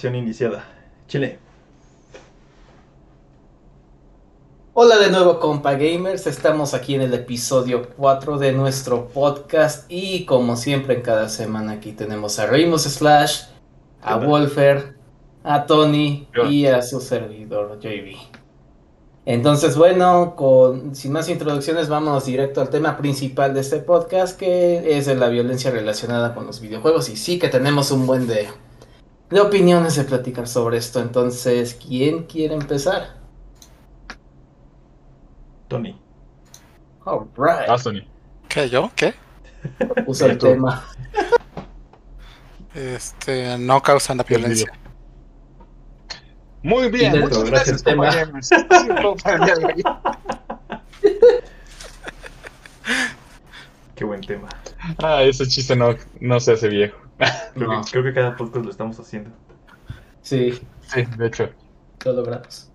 Grabación iniciada. Chile. Hola de nuevo compa gamers, estamos aquí en el episodio 4 de nuestro podcast y como siempre en cada semana aquí tenemos a Raymond Slash, a Wolfer, a Tony y a su servidor JB. Entonces bueno, con, sin más introducciones vamos directo al tema principal de este podcast que es de la violencia relacionada con los videojuegos y sí que tenemos un buen de de opiniones de platicar sobre esto. Entonces, ¿quién quiere empezar? Tony. Alright. Ah, Tony. ¿Qué? ¿Yo? ¿Qué? Puso el tú. tema. Este, no causan la violencia. Muy bien, muchas gracias, gracias. Qué buen tema. Ah, ese chiste no, no se hace viejo. Creo, No. que, creo que cada podcast lo estamos haciendo. Sí, Sí, de hecho. lo logramos.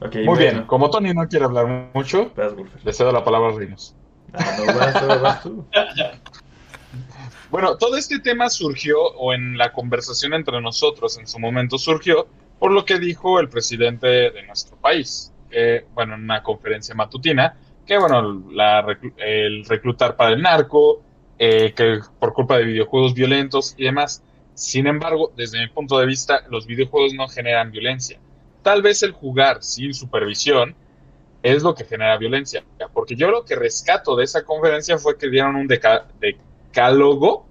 Muy bueno. bien, como Tony no quiere hablar mucho, Vas, le cedo la palabra a Rinos. Ah, no, vas, vas, vas tú. Bueno, todo este tema surgió, o en la conversación entre nosotros en su momento surgió, por lo que dijo el presidente de nuestro país, que, bueno, en una conferencia matutina, que, bueno, la el reclutar para el narco, eh, que por culpa de videojuegos violentos y demás. Sin embargo, desde mi punto de vista, los videojuegos no generan violencia. Tal vez el jugar sin supervisión es lo que genera violencia, porque yo lo que rescato de esa conferencia fue que dieron un decálogo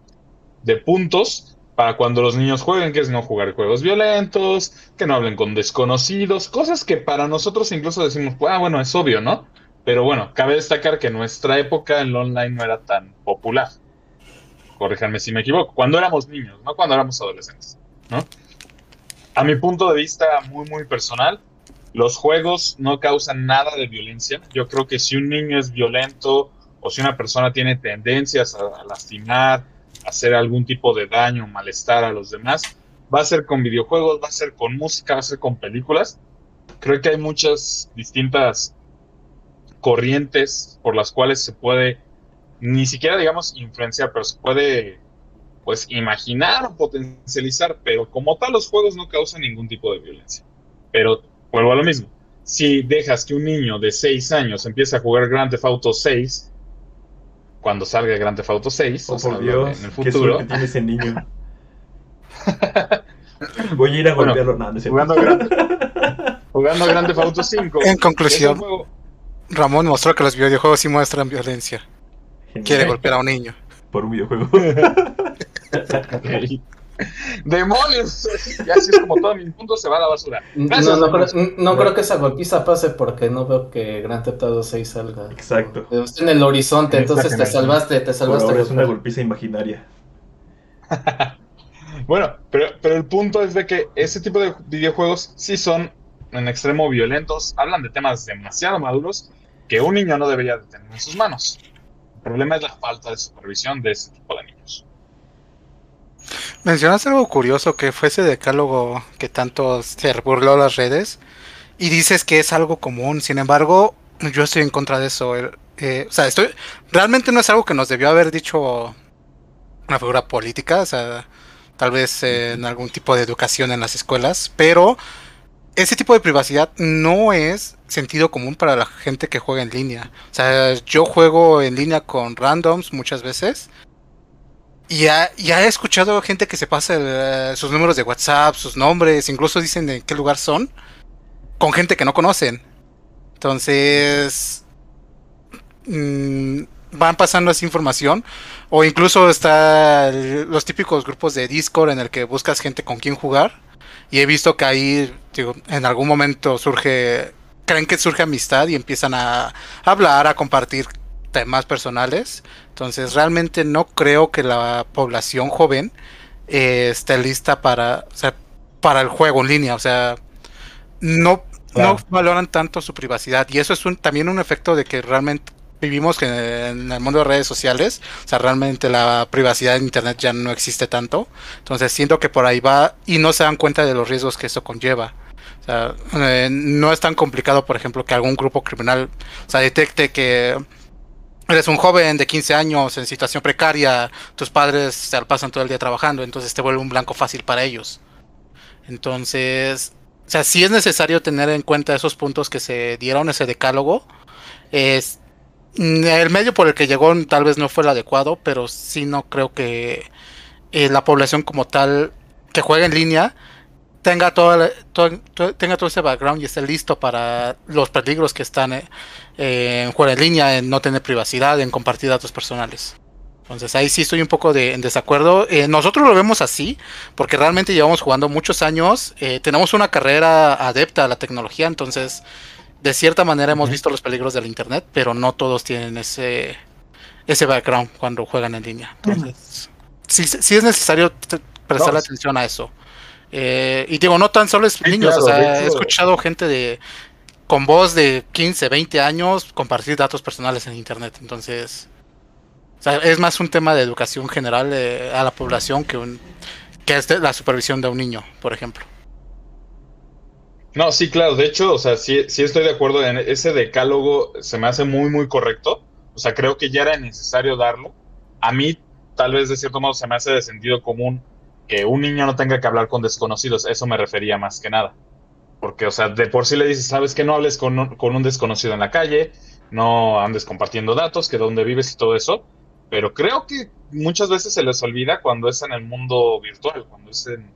de puntos para cuando los niños jueguen, que es no jugar juegos violentos, que no hablen con desconocidos, cosas que para nosotros incluso decimos, ah, bueno, es obvio, ¿no? Pero bueno, cabe destacar que en nuestra época el online no era tan popular. Corríjanme si me equivoco. Cuando éramos niños, no cuando éramos adolescentes, ¿no? A mi punto de vista muy, muy personal, los juegos no causan nada de violencia. Yo creo que si un niño es violento o si una persona tiene tendencias a, lastimar, a hacer algún tipo de daño malestar a los demás, va a ser con videojuegos, va a ser con música, va a ser con películas. Creo que hay muchas distintas corrientes por las cuales se puede, ni siquiera digamos influenciar, pero se puede pues imaginar o potencializar, pero como tal los juegos no causan ningún tipo de violencia. Pero vuelvo a lo mismo. Si dejas que un niño de 6 años empiece a jugar Grand Theft Auto 6, cuando salga Grand Theft Auto 6, Oh, o sea, por Dios, en el qué futuro, suerte tiene ese niño. Voy a ir a Bueno, golpearlo. No, no es cierto. jugando, Grand, jugando Grand Theft Auto 5, En es conclusión, un juego- Ramón mostró que los videojuegos sí muestran violencia. Genial. Quiere golpear a un niño. Por un videojuego. ¡Demonios! Y así es como todo mi punto se va a la basura. Gracias, no, creo, no creo que esa golpiza pase porque no veo que Grand Theft Auto 6 salga. Exacto. Está en el horizonte, entonces te salvaste, te Por salvaste. ahora es una golpiza imaginaria. Bueno, pero, pero el punto es de que ese tipo de videojuegos sí son en extremo violentos, hablan de temas demasiado maduros que un niño no debería de tener en sus manos. El problema es la falta de supervisión de ese tipo de niños. Mencionaste algo curioso que fue ese decálogo que tanto se burló las redes y dices que es algo común. Sin embargo, yo estoy en contra de eso. Eh, o sea, estoy realmente no es algo que nos debió haber dicho una figura política, o sea, tal vez en algún tipo de educación en las escuelas, pero ese tipo de privacidad no es sentido común para la gente que juega en línea. O sea, yo juego en línea con randoms muchas veces. Y ya, ya he escuchado gente que se pasa eh, sus números de WhatsApp, sus nombres, incluso dicen en qué lugar son, con gente que no conocen. Entonces, mm, van pasando esa información. O incluso está el- los típicos grupos de Discord en el que buscas gente con quien jugar. Y he visto que ahí, digo, en algún momento surge, creen que surge amistad y empiezan a hablar, a compartir temas personales. Entonces, realmente no creo que la población joven eh, esté lista para, o sea, para el juego en línea. O sea, no, Claro. no valoran tanto su privacidad. Y eso es un, también un efecto de que realmente vivimos que en el mundo de redes sociales. O sea, realmente la privacidad en Internet ya no existe tanto. Entonces, siento que por ahí va y no se dan cuenta de los riesgos que eso conlleva. O sea, eh, no es tan complicado, por ejemplo, que algún grupo criminal, o sea, detecte que eres un joven de 15 años en situación precaria, tus padres se pasan todo el día trabajando, entonces te vuelve un blanco fácil para ellos. Entonces, o sea, sí es necesario tener en cuenta esos puntos que se dieron, ese decálogo. Es, el medio por el que llegó tal vez no fue el adecuado, pero sí no creo que eh, la población como tal que juega en línea tenga todo, tenga todo ese background y esté listo para los peligros que están eh, en jugar en línea, en no tener privacidad, en compartir datos personales. Entonces ahí sí estoy un poco de, en desacuerdo. Eh, nosotros lo vemos así, porque realmente llevamos jugando muchos años, tenemos una carrera adepta a la tecnología, entonces de cierta manera hemos visto los peligros del Internet, pero no todos tienen ese, ese background cuando juegan en línea. Entonces, sí, sí es necesario prestar atención a eso. Eh, y digo, no tan solo es niños, o sea, he escuchado gente de con voz de 15, 20 años compartir datos personales en internet. Entonces, es más un tema de educación general eh, a la población que un que es la supervisión de un niño, por ejemplo. No, sí, claro. De hecho, o sea, sí, sí estoy de acuerdo en ese decálogo. Se me hace muy, muy correcto. O sea, creo que ya era necesario darlo. A mí, tal vez de cierto modo, se me hace de sentido común que un niño no tenga que hablar con desconocidos, eso me refería más que nada. Porque, o sea, de por sí le dices, sabes que no hables con un, desconocido en la calle, no andes compartiendo datos, que dónde vives y todo eso. Pero creo que muchas veces se les olvida cuando es en el mundo virtual, cuando es en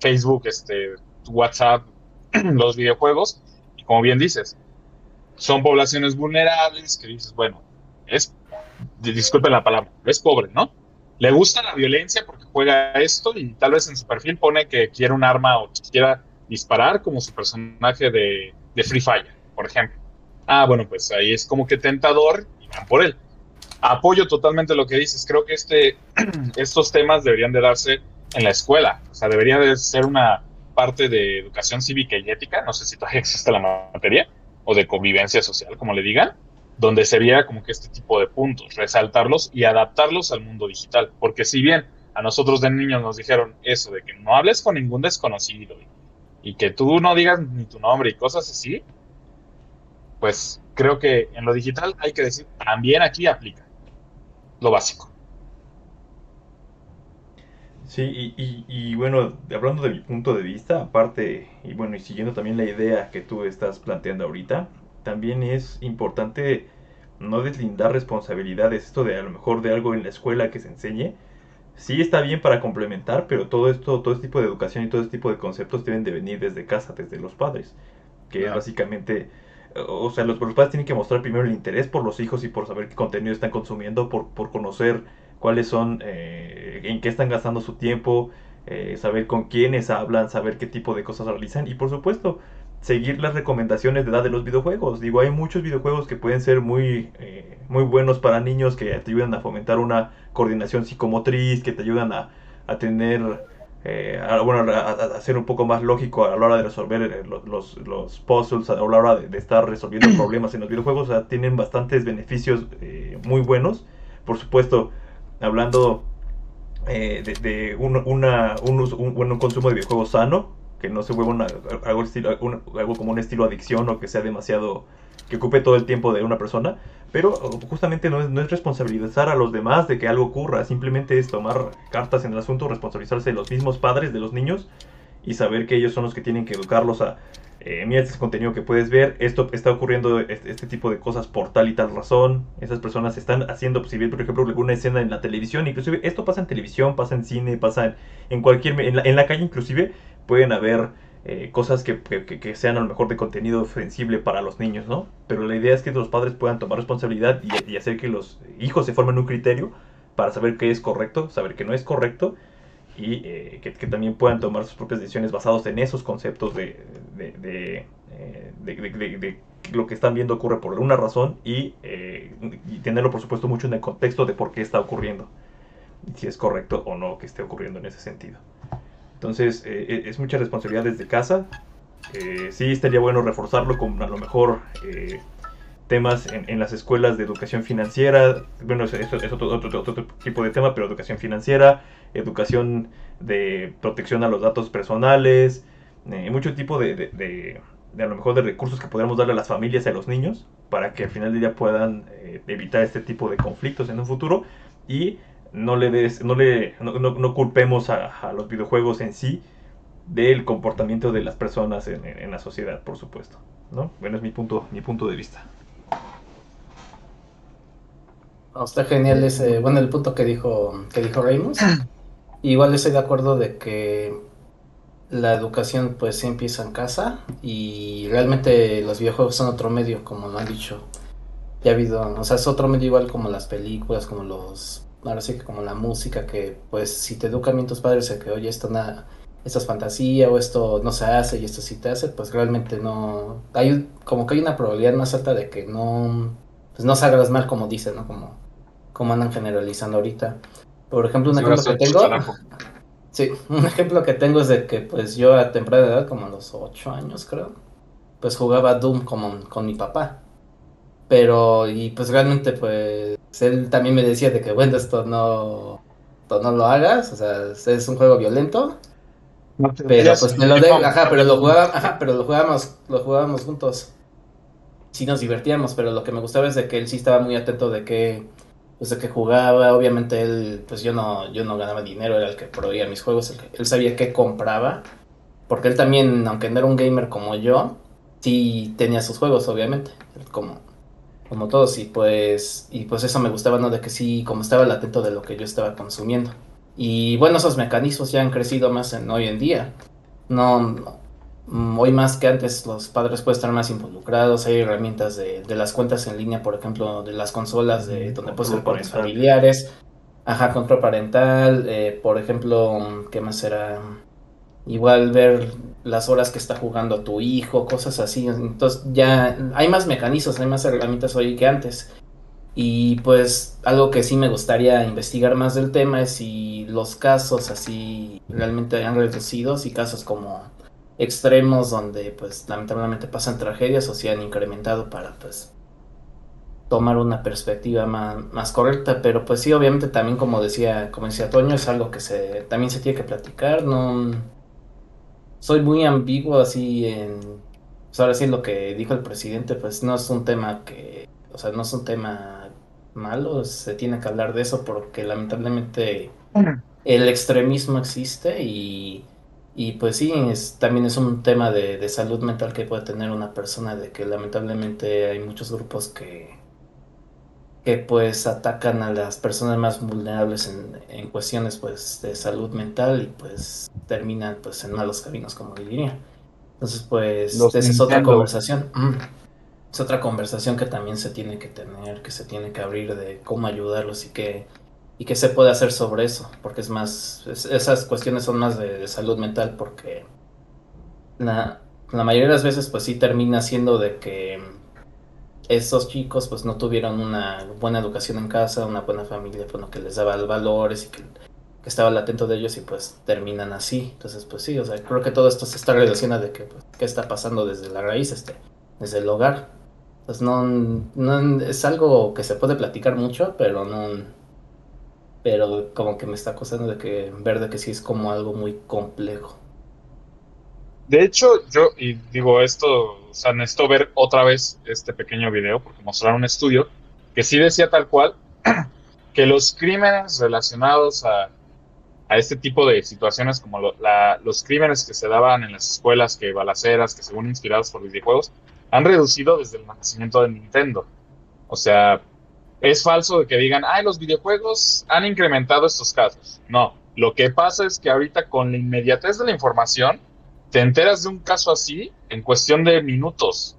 Facebook, este, WhatsApp, los videojuegos. Y como bien dices, son poblaciones vulnerables que dices, bueno, es, disculpen la palabra, es pobre, ¿no? le gusta la violencia porque juega esto y tal vez en su perfil pone que quiere un arma o quiera disparar como su personaje de, Free Fire, por ejemplo. Ah, bueno, pues ahí es como que tentador y van por él. Apoyo totalmente lo que dices. Creo que este, estos temas deberían de darse en la escuela. O sea, debería de ser una parte de educación cívica y ética. No sé si todavía existe la materia o de convivencia social, como le digan donde se viera como que este tipo de puntos, resaltarlos y adaptarlos al mundo digital. Porque si bien a nosotros de niños nos dijeron eso de que no hables con ningún desconocido y, que tú no digas ni tu nombre y cosas así, pues creo que en lo digital hay que decir, también aquí aplica lo básico. Sí, y, y, bueno, hablando de mi punto de vista, aparte, y bueno, y siguiendo también la idea que tú estás planteando ahorita, también es importante no deslindar responsabilidades. Esto de a lo mejor de algo en la escuela que se enseñe, sí está bien para complementar, pero todo esto, todo este tipo de educación y todo este tipo de conceptos deben de venir desde casa, desde los padres. Que es básicamente, o sea, los, padres tienen que mostrar primero el interés por los hijos y por saber qué contenido están consumiendo, por, por conocer cuáles son, eh, en qué están gastando su tiempo, eh, saber con quiénes hablan, saber qué tipo de cosas realizan y por supuesto seguir las recomendaciones de edad de los videojuegos. Digo, hay muchos videojuegos que pueden ser muy, eh, muy buenos para niños que te ayudan a fomentar una coordinación psicomotriz, que te ayudan a, a tener, eh, a, bueno, a, ser un poco más lógico a la hora de resolver eh, los, los, puzzles, a la hora de, estar resolviendo problemas en los videojuegos. O sea, tienen bastantes beneficios muy buenos. Por supuesto, hablando de, un, una, un, un, un consumo de videojuegos sano, que no se vuelva algo, algo como un estilo adicción o que sea demasiado, que ocupe todo el tiempo de una persona, pero justamente no es, no es responsabilizar a los demás de que algo ocurra, simplemente es tomar cartas en el asunto, responsabilizarse de los mismos padres de los niños y saber que ellos son los que tienen que educarlos a, eh, mira este contenido que puedes ver, esto está ocurriendo este, este, tipo de cosas por tal y tal razón, esas personas están haciendo, si por ejemplo, alguna escena en la televisión, inclusive esto pasa en televisión, pasa en cine, pasa en, cualquier, en la, en la calle inclusive, pueden haber eh, cosas que, sean a lo mejor de contenido sensible para los niños, ¿no? Pero la idea es que los padres puedan tomar responsabilidad y, hacer que los hijos se formen un criterio para saber qué es correcto, saber qué no es correcto y eh, que, también puedan tomar sus propias decisiones basados en esos conceptos de, de, eh, lo que están viendo ocurre por una razón y, y tenerlo por supuesto mucho en el contexto de por qué está ocurriendo, si es correcto o no que esté ocurriendo en ese sentido. Entonces, eh, eh, es mucha responsabilidad desde casa. Eh, sí, estaría bueno reforzarlo con a lo mejor temas en, las escuelas de educación financiera. Bueno, eso es otro, otro, tipo de tema, pero educación financiera, educación de protección a los datos personales, mucho tipo de, de, a lo mejor de recursos que podríamos darle a las familias y a los niños para que al final del día puedan eh, evitar este tipo de conflictos en un futuro y no le des, no le no, culpemos a, los videojuegos en sí del comportamiento de las personas en, la sociedad, por supuesto. ¿no? Bueno, es mi punto, mi punto de vista. Está genial ese, bueno, el punto que dijo, que dijo Ramos. Igual estoy de acuerdo de que la educación pues sí empieza en casa y realmente los videojuegos son otro medio, como lo han dicho. Ya ha habido, o sea, es otro medio igual como las películas, como los, ahora sí que como la música, que pues si te educan bien tus padres de que, oye, esto, nada, esto es fantasía o esto no se hace y esto sí te hace, pues realmente no, hay como que hay una probabilidad más alta de que no, pues no salgas mal como dicen, ¿no? Como, como andan generalizando ahorita. Por ejemplo, un ejemplo que tengo... Sí, un ejemplo que tengo es de que pues yo a temprana edad, como a los 8 años creo, pues jugaba Doom como, con mi papá. Pero, y pues realmente pues él también me decía de que bueno, esto no, no lo hagas, o sea, es un juego violento. pero pues me lo de, ajá, pero lo jugábamos, ajá, pero lo jugábamos, lo jugábamos juntos. Sí nos divertíamos, pero lo que me gustaba es de que él sí estaba muy atento de que pues de que jugaba, obviamente él, pues yo no, yo no ganaba dinero, era el que proveía mis juegos, él sabía qué compraba, porque él también, aunque no era un gamer como yo, sí tenía sus juegos, obviamente, como, como todos, y pues, y pues eso me gustaba, ¿no? De que sí, como estaba al atento de lo que yo estaba consumiendo. Y bueno, esos mecanismos ya han crecido más en hoy en día. No, Mm, hoy más que antes los padres pueden estar más involucrados, hay herramientas de, las cuentas en línea, por ejemplo, de las consolas de donde puedes ser cuentas familiares, ajá, control parental, eh, por ejemplo, mm, ¿qué más será? Igual ver las horas que está jugando tu hijo, cosas así. Entonces ya hay más mecanismos, hay más herramientas hoy que antes. Y pues algo que sí me gustaría investigar más del tema es si los casos así realmente han reducido, si casos como extremos donde pues lamentablemente pasan tragedias o se han incrementado para pues tomar una perspectiva más, correcta, pero pues sí, obviamente también como decía, como decía Toño, es algo que se también se tiene que platicar, no soy muy ambiguo así en pues ahora sí lo que dijo el presidente, pues no es un tema que, o sea, no es un tema malo, se tiene que hablar de eso porque lamentablemente el extremismo existe y y pues sí, es, también es un tema de, salud mental que puede tener una persona, de que lamentablemente hay muchos grupos que, que pues atacan a las personas más vulnerables en, en cuestiones pues de salud mental y pues terminan pues en malos caminos, como diría. Entonces pues esa es otra conversación. Es otra conversación que también se tiene que tener, que se tiene que abrir de cómo ayudarlos y que y qué se puede hacer sobre eso, porque es más, esas cuestiones son más de, salud mental, porque la, la, mayoría de las veces pues sí termina siendo de que esos chicos pues no tuvieron una buena educación en casa, una buena familia, bueno, que les daba valores y que, que estaba atento de ellos y pues terminan así. Entonces pues sí, o sea, creo que todo esto se está relacionado de que pues, qué está pasando desde la raíz, este, desde el hogar. Pues no, no es algo que se puede platicar mucho, pero no pero como que me está costando de que ver de que sí es como algo muy complejo. De hecho, yo, y digo esto, o sea, necesito ver otra vez este pequeño video porque mostraron un estudio que sí decía tal cual que los crímenes relacionados a, a este tipo de situaciones como los crímenes que se daban en las escuelas, que balaceras, que según inspirados por videojuegos, han reducido desde el nacimiento de Nintendo. O sea, es falso de que digan, ay, los videojuegos han incrementado estos casos. No, lo que pasa es que ahorita con la inmediatez de la información, te enteras de un caso así en cuestión de minutos.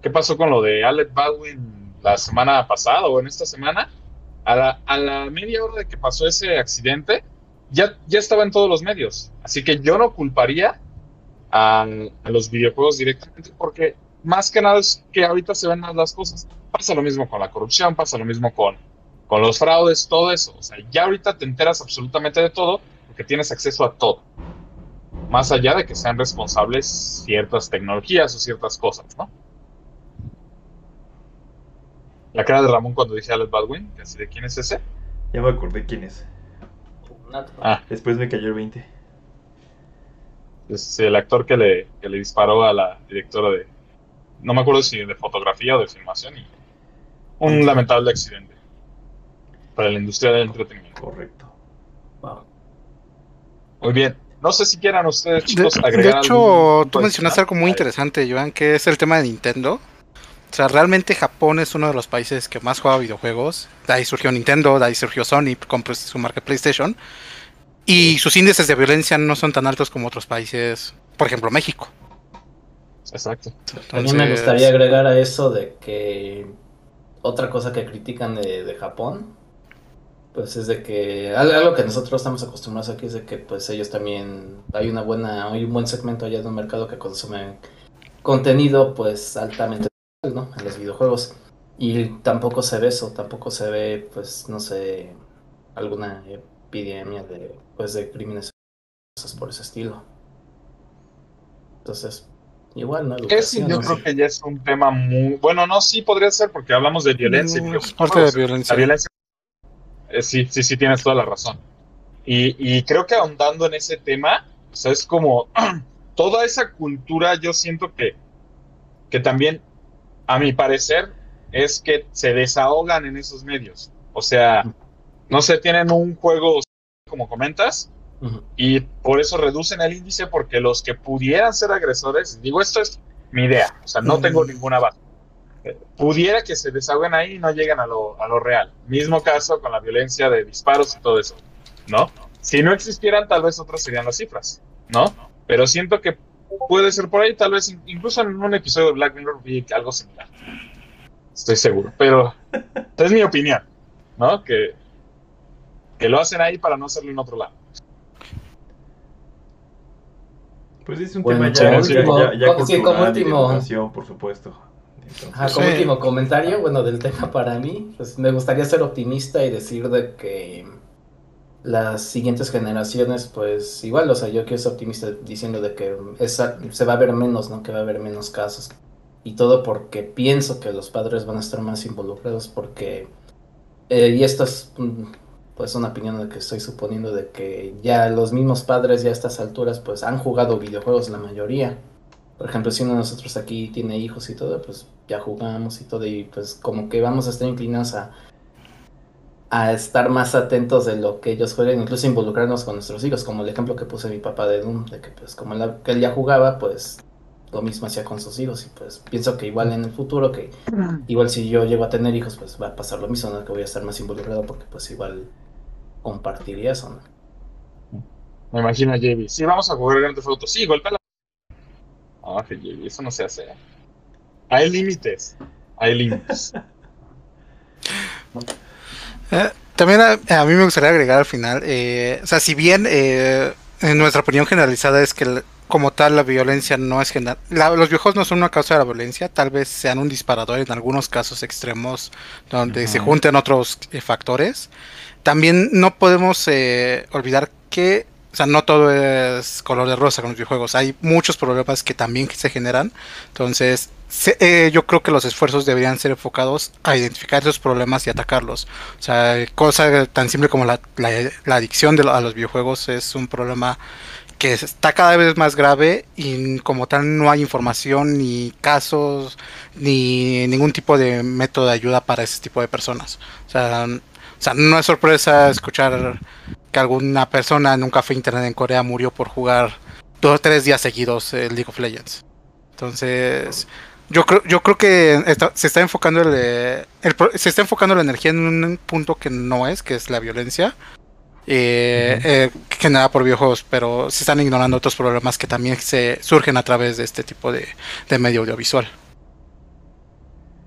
¿Qué pasó con lo de Alec Baldwin la semana pasada o en esta semana? A la, media hora de que pasó ese accidente, ya, ya estaba en todos los medios. Así que yo no culparía a los videojuegos directamente porque más que nada es que ahorita se ven más las cosas. Pasa lo mismo con la corrupción, pasa lo mismo con, con los fraudes, todo eso. O sea, ya ahorita te enteras absolutamente de todo porque tienes acceso a todo. Más allá de que sean responsables ciertas tecnologías o ciertas cosas, ¿no? La cara de Ramón cuando dije Alex Baldwin, ¿de quién es ese? Ya me acordé quién es. Ah. Después me cayó el 20. Es el actor que le, que le disparó a la directora de, no me acuerdo si de fotografía o de filmación, y un lamentable accidente para la industria del entretenimiento. Correcto. Muy bien. No sé si quieran ustedes, chicos, de, agregar De hecho, tú mencionaste algo muy interesante, Joan, que es el tema de Nintendo. O sea, realmente Japón es uno de los países que más juega videojuegos. De ahí surgió Nintendo, de ahí surgió Sony con pues, su marca PlayStation. Y sus índices de violencia no son tan altos como otros países, por ejemplo, México. Exacto. Entonces... A mí me gustaría agregar a eso de que otra cosa que critican de, de Japón pues es de que algo que nosotros estamos acostumbrados aquí es de que pues ellos también hay una buena hay un buen segmento allá de un mercado que consume contenido pues altamente ¿no? en los videojuegos y tampoco se ve eso tampoco se ve pues no sé alguna epidemia de pues de crímenes cosas por ese estilo entonces igual no yo no creo sé. que ya es un tema muy bueno no sí podría ser porque hablamos de violencia no, es parte de violencia la violencia eh, sí, sí, sí, tienes toda la razón. Y, y creo que ahondando en ese tema, o sea, es como toda esa cultura, yo siento que, que también, a mi parecer, es que se desahogan en esos medios. O sea, no sé, tienen un juego, como comentas, uh -huh. y por eso reducen el índice, porque los que pudieran ser agresores, digo, esto es mi idea, o sea, no uh -huh. tengo ninguna base pudiera que se desahoguen ahí y no lleguen a lo, a lo real. Mismo caso con la violencia de disparos y todo eso, ¿no? Si no existieran, tal vez otras serían las cifras, ¿no? Pero siento que puede ser por ahí, tal vez incluso en un episodio de Black Mirror vi algo similar. Estoy seguro, pero es mi opinión, ¿no? Que, que lo hacen ahí para no hacerlo en otro lado. Pues es un bueno, tema ya, ya, ya, ya cultural sí, como último, por supuesto. Entonces, Ajá, como sí. último comentario, bueno, del tema para mí, pues me gustaría ser optimista y decir de que las siguientes generaciones, pues igual, o sea, yo quiero ser optimista diciendo de que esa, se va a ver menos, ¿no? Que va a haber menos casos. Y todo porque pienso que los padres van a estar más involucrados porque, eh, y esto es pues una opinión de que estoy suponiendo de que ya los mismos padres ya a estas alturas pues han jugado videojuegos la mayoría. Por ejemplo, si uno de nosotros aquí tiene hijos y todo, pues ya jugamos y todo, y pues como que vamos a estar inclinados a, a estar más atentos de lo que ellos juegan, incluso involucrarnos con nuestros hijos, como el ejemplo que puse mi papá de Doom, de que pues como él, que él ya jugaba, pues lo mismo hacía con sus hijos, y pues pienso que igual en el futuro, que igual si yo llego a tener hijos, pues va a pasar lo mismo, ¿no? Que voy a estar más involucrado porque pues igual compartiría eso, ¿no? Me imagino a JB. Sí, vamos a jugar Grand Theft Auto. Sí, golpea la no, eso no se hace. Hay límites. Hay límites. eh, también a, a, mí me gustaría agregar al final, eh, o sea, si bien eh, en nuestra opinión generalizada es que como tal la violencia no es general, la, los viejos no son una causa de la violencia, tal vez sean un disparador en algunos casos extremos donde uh -huh. se junten otros eh, factores. También no podemos eh, olvidar que o sea, no todo es color de rosa con los videojuegos. Hay muchos problemas que también se generan. Entonces, se, eh, yo creo que los esfuerzos deberían ser enfocados a identificar esos problemas y atacarlos. O sea, cosa tan simple como la, la, adicción de, a los videojuegos es un problema que está cada vez más grave y como tal no hay información ni casos ni ningún tipo de método de ayuda para ese tipo de personas. O sea, o sea, no es sorpresa escuchar que alguna persona en un café internet en Corea murió por jugar dos o tres días seguidos el League of Legends. Entonces, yo creo, yo creo que está, se está enfocando el, el, se está enfocando la energía en un punto que no es, que es la violencia eh, eh, generada por videojuegos, pero se están ignorando otros problemas que también se surgen a través de este tipo de, de medio audiovisual.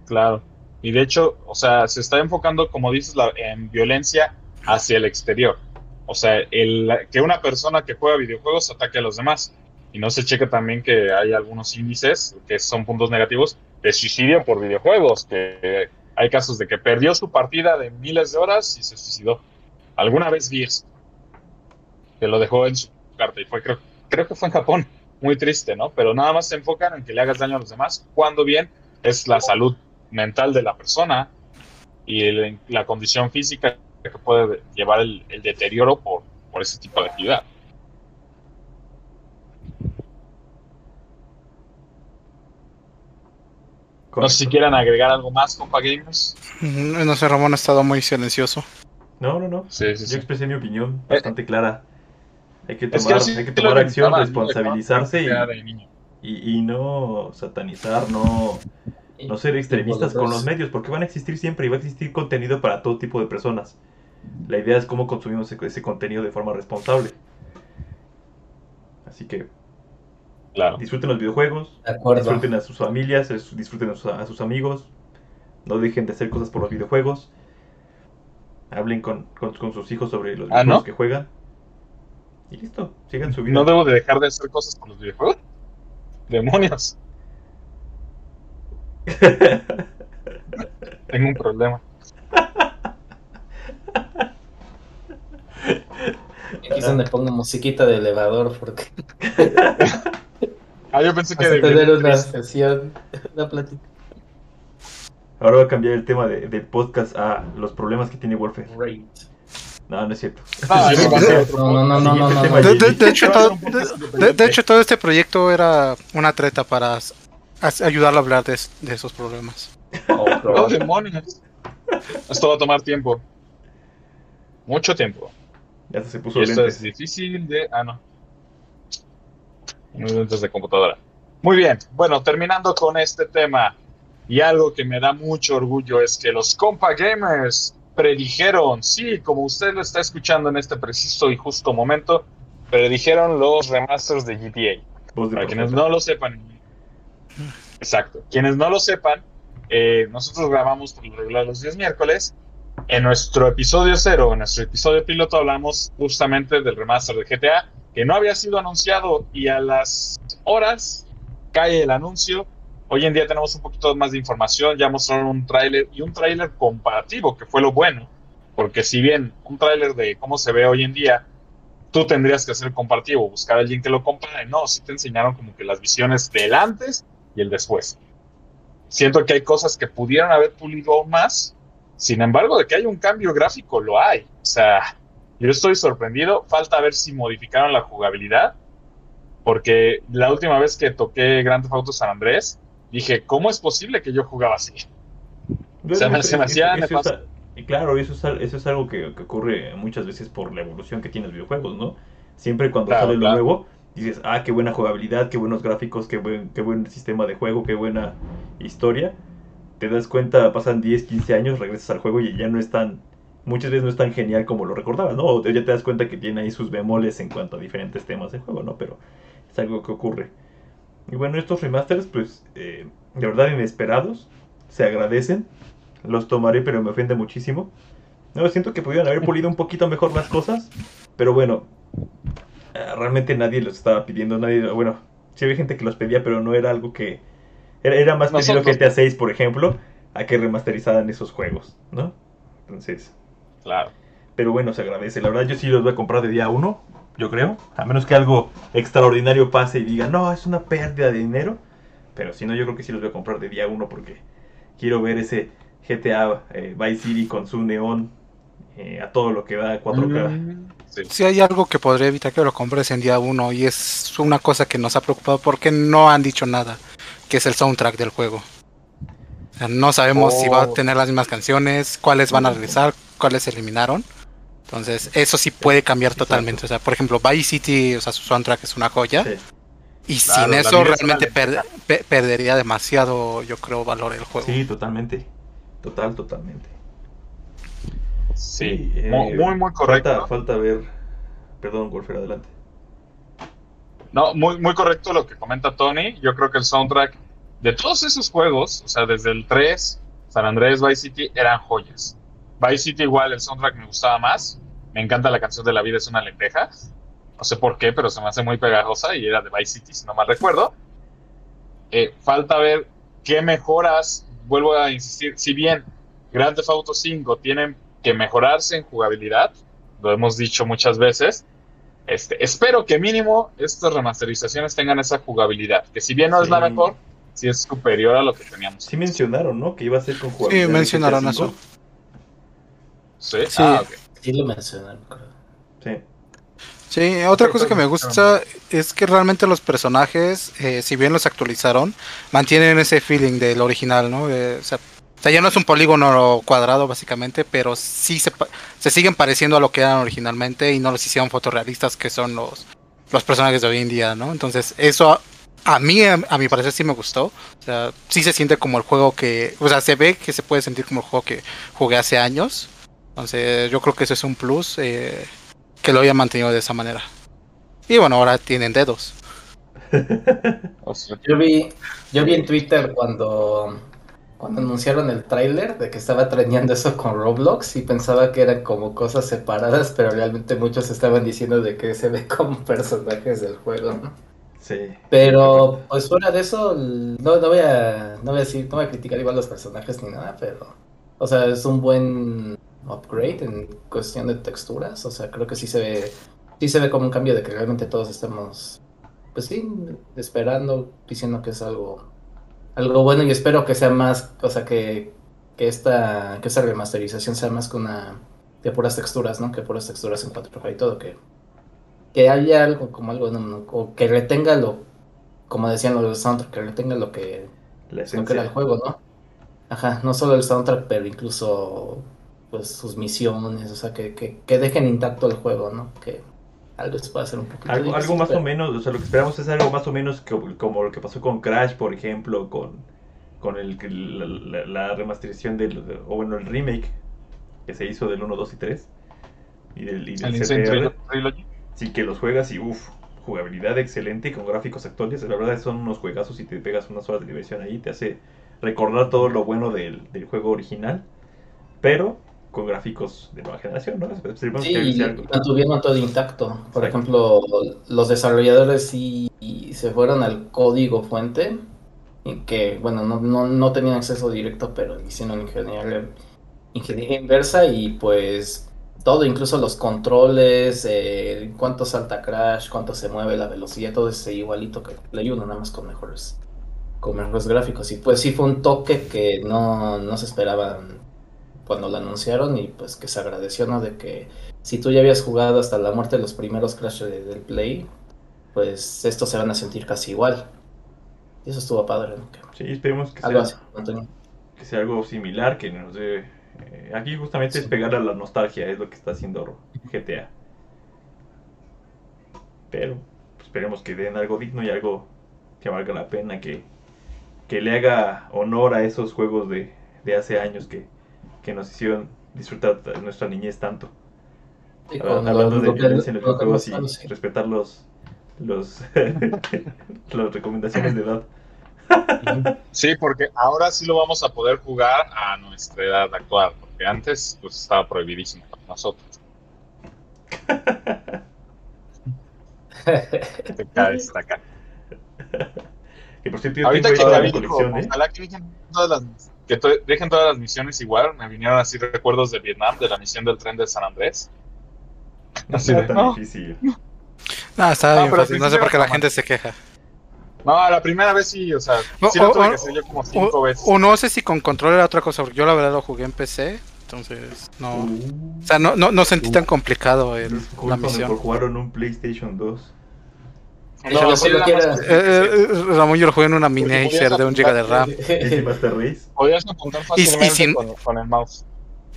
Claro. Y de hecho, o sea, se está enfocando, como dices, la, en violencia hacia el exterior. O sea, el, que una persona que juega videojuegos ataque a los demás. Y no se checa también que hay algunos índices, que son puntos negativos, de suicidio por videojuegos. Que hay casos de que perdió su partida de miles de horas y se suicidó. Alguna vez vi eso. Que lo dejó en su carta. Y fue, creo, creo que fue en Japón. Muy triste, ¿no? Pero nada más se enfocan en que le hagas daño a los demás, cuando bien es la salud mental de la persona y el, la condición física que puede llevar el, el deterioro por, por, ese tipo de actividad. No sé si quieran agregar algo más, compa gamers. Mm, No sé, Ramón ha estado muy silencioso. No, no, no. Sí, sí, Yo sí. expresé mi opinión bastante clara. Hay que Es que tomar, hay que tomar acción, responsabilizarse y, y, y no satanizar, no, no ser extremistas con los medios, porque van a existir siempre y va a existir contenido para todo tipo de personas. La idea es cómo consumimos ese, ese contenido de forma responsable. Así que Claro. disfruten los videojuegos, disfruten a sus familias, disfruten a sus, a sus amigos, no dejen de hacer cosas por los videojuegos, hablen con, con, con sus hijos sobre los ¿Ah, videojuegos no? que juegan. Y listo, sigan su vida. ¿No debo de dejar de hacer cosas con los videojuegos? Demonios, tengo un problema. Aquí es donde pongo musiquita de elevador porque Ah, yo pensé que vas a de- tener de- una sesión, una plática. Ahora voy a cambiar el tema de- del podcast a los problemas que tiene Warfare. Great. No, no es cierto. De, hecho, todo, este proyecto era una treta para ayudarlo a hablar de, es- de esos problemas. Oh, ¡Oh, demonios! Esto va a tomar tiempo. Mucho tiempo. Ya se puso Y esto lentes. es difícil de. Ah, no. Unos lentes de computadora. Muy bien. Bueno, terminando con este tema. Y algo que me da mucho orgullo es que los compa gamers predijeron, sí, como usted lo está escuchando en este preciso y justo momento, predijeron los remasters de GTA. Para quienes no lo sepan. Exacto. Quienes no lo sepan, eh, nosotros grabamos por lo regular los días miércoles. En nuestro episodio cero, en nuestro episodio piloto, hablamos justamente del remaster de GTA, que no había sido anunciado y a las horas cae el anuncio. Hoy en día tenemos un poquito más de información, ya mostraron un tráiler y un tráiler comparativo, que fue lo bueno, porque si bien un tráiler de cómo se ve hoy en día tú tendrías que hacer el comparativo, buscar a alguien que lo compare. No, sí te enseñaron como que las visiones del antes y el después. Siento que hay cosas que pudieron haber pulido aún más. Sin embargo, de que hay un cambio gráfico, lo hay. O sea, yo estoy sorprendido. Falta ver si modificaron la jugabilidad. Porque la última vez que toqué Grand Theft Auto San Andrés, dije, ¿cómo es posible que yo jugaba así? Yo Se me- creo se me hacía nefasto. claro, eso es, eso es algo que, que ocurre muchas veces por la evolución que tienen los videojuegos, ¿no? Siempre cuando Claro, sale lo claro. nuevo, dices, ah, qué buena jugabilidad, qué buenos gráficos, qué buen, qué buen sistema de juego, qué buena historia. Te das cuenta, pasan 10, 15 años, regresas al juego y ya no es tan, muchas veces no es tan genial como lo recordabas, ¿no? O ya te das cuenta que tiene ahí sus bemoles en cuanto a diferentes temas de juego, ¿no? Pero es algo que ocurre. Y bueno, estos remasters, pues, eh, de verdad inesperados, se agradecen. Los tomaré, pero me ofende muchísimo. No, siento que pudieron haber pulido un poquito mejor las cosas, pero bueno, realmente nadie los estaba pidiendo, nadie, bueno, sí había gente que los pedía, pero no era algo que... Era, era más pedido Nosotros. GTA 6, por ejemplo, a que remasterizaran esos juegos, ¿no? Entonces, Claro. pero bueno, se agradece. La verdad, yo sí los voy a comprar de día uno, yo creo. A menos que algo extraordinario pase y diga, no, es una pérdida de dinero. Pero si no, yo creo que sí los voy a comprar de día uno porque quiero ver ese GTA eh, Vice City con su neón eh, a todo lo que da 4K. Mm, sí. Si hay algo que podría evitar que lo compres en día uno y es una cosa que nos ha preocupado porque no han dicho nada, que es el soundtrack del juego. O sea, no sabemos si va a Oh. tener las mismas canciones, cuáles van a regresar, cuáles se eliminaron. Entonces, eso sí puede cambiar Exacto. totalmente. O sea, por ejemplo, Vice City, o sea, su soundtrack es una joya. Sí. Y Claro, sin eso realmente per- pe- perdería demasiado, yo creo, valor el juego. Sí, totalmente. Total, totalmente. Sí, eh, muy, muy, muy correcto. Falta, falta ver. Perdón, Wolfer, adelante. No, muy, muy correcto lo que comenta Tony. Yo creo que el soundtrack de todos esos juegos, o sea, desde el 3, San Andrés, Vice City, eran joyas. Vice City igual, el soundtrack me gustaba más. Me encanta la canción de La vida es una lenteja. No sé por qué, pero se me hace muy pegajosa y era de Vice City, si no mal recuerdo. Eh, falta ver qué mejoras. Vuelvo a insistir, si bien Grand Theft Auto 5 tienen que mejorarse en jugabilidad, lo hemos dicho muchas veces, este, espero que mínimo estas remasterizaciones tengan esa jugabilidad, que si bien no es la Sí. mejor, sí es superior a lo que teníamos. Sí mencionaron, ¿no? Que iba a ser con jugabilidad. de mencionaron eso. ¿Sí? Sí. Ah, ok. Sí lo mencionaron, creo. Sí. Sí, otra cosa que me gusta es que realmente los personajes, eh, si bien los actualizaron, mantienen ese feeling del original, ¿no? Eh, o, sea, ya no es un polígono cuadrado básicamente, pero sí se, se siguen pareciendo a lo que eran originalmente y no los hicieron fotorrealistas que son los, los personajes de hoy en día, ¿no? Entonces eso a, a mí, a, mi parecer sí me gustó. O sea, sí se siente como el juego que, o sea, se ve que se puede sentir como el juego que jugué hace años. Entonces yo creo que eso es un plus. Eh, que lo haya mantenido de esa manera. Y bueno, ahora tienen dedos. yo vi, yo vi en Twitter cuando, cuando anunciaron el tráiler de que estaba treñando eso con Roblox y pensaba que eran como cosas separadas, pero realmente muchos estaban diciendo de que se ve como personajes del juego, ¿no? Sí. Pero pues fuera de eso, no, no voy a no voy a decir, no voy a criticar igual los personajes ni nada, pero o sea, es un buen upgrade en cuestión de texturas. O sea, creo que sí se ve, sí se ve como un cambio de que realmente todos estemos, pues sí, esperando, diciendo que es algo, algo bueno y espero que sea más, o sea, que, que esta, que esta remasterización sea más que una, de puras texturas, ¿no? Que puras texturas en 4K y todo, que, que haya algo como algo, o que retenga lo, como decían los soundtrack, que retenga lo que, lo que era el juego, ¿no? Ajá, no solo el soundtrack, pero incluso pues sus misiones, o sea, que, que, dejen intacto el juego, ¿no? Que algo se puede hacer un poquito Algo, algo más o menos, o sea, lo que esperamos es algo más o menos como lo que pasó con Crash, por ejemplo, con, con el, la, remasterización del, o bueno, el remake que se hizo del 1, 2 y 3. Y del, y del Sí, que los juegas y uff, jugabilidad excelente y con gráficos actuales. La verdad son unos juegazos y te pegas unas horas de diversión ahí, te hace recordar todo lo bueno del, del juego original. Pero con gráficos de nueva generación, ¿no? Sí, mantuvieron todo intacto. Por ejemplo, los desarrolladores sí se fueron al código fuente, que, bueno, no, no, no tenían acceso directo, pero hicieron ingeniería, ingeniería inversa y pues todo, incluso los controles, eh, cuánto salta Crash, cuánto se mueve la velocidad, todo ese igualito que le 1, nada más con mejores, con mejores gráficos. Y pues sí fue un toque que no, no se esperaban cuando lo anunciaron y pues que se agradeció, ¿no? De que si tú ya habías jugado hasta la muerte de los primeros Crash del Play, pues estos se van a sentir casi igual. Y eso estuvo padre, ¿no? sí, esperemos que, sea, que sea algo similar, que nos dé... Eh, aquí justamente es pegar a la nostalgia, es lo que está haciendo GTA. Pero pues, esperemos que den algo digno y algo que valga la pena, que, que le haga honor a esos juegos de, de hace años que, que nos hicieron disfrutar de nuestra niñez tanto. Hablando de violencia en los juegos y respetar los, los las recomendaciones de edad. Sí, porque ahora sí lo vamos a poder jugar a nuestra edad actual, porque antes pues estaba prohibidísimo para nosotros. Te caes, acá. Que por cierto, Ahorita que David dijo, ¿eh? ojalá que todas las que dejen todas las misiones igual. Me vinieron así recuerdos de Vietnam, de la misión del tren de San Andrés. Así de, tan difícil. No, está bien fácil. No sé por qué la gente se queja. No, la primera vez sí, o sea, sí lo tuve que hacer yo como cinco veces. O no sé si con control era otra cosa, yo la verdad lo jugué en PC, entonces no. Uh. o sea, no, no, no sentí tan complicado el, la misión. por jugar en un PlayStation 2. No. Eh, eh, Ramón, yo lo jugué en una miniature de un GB de RAM. ¿Y? Podías apuntar fácilmente y, sin, con, con, el mouse.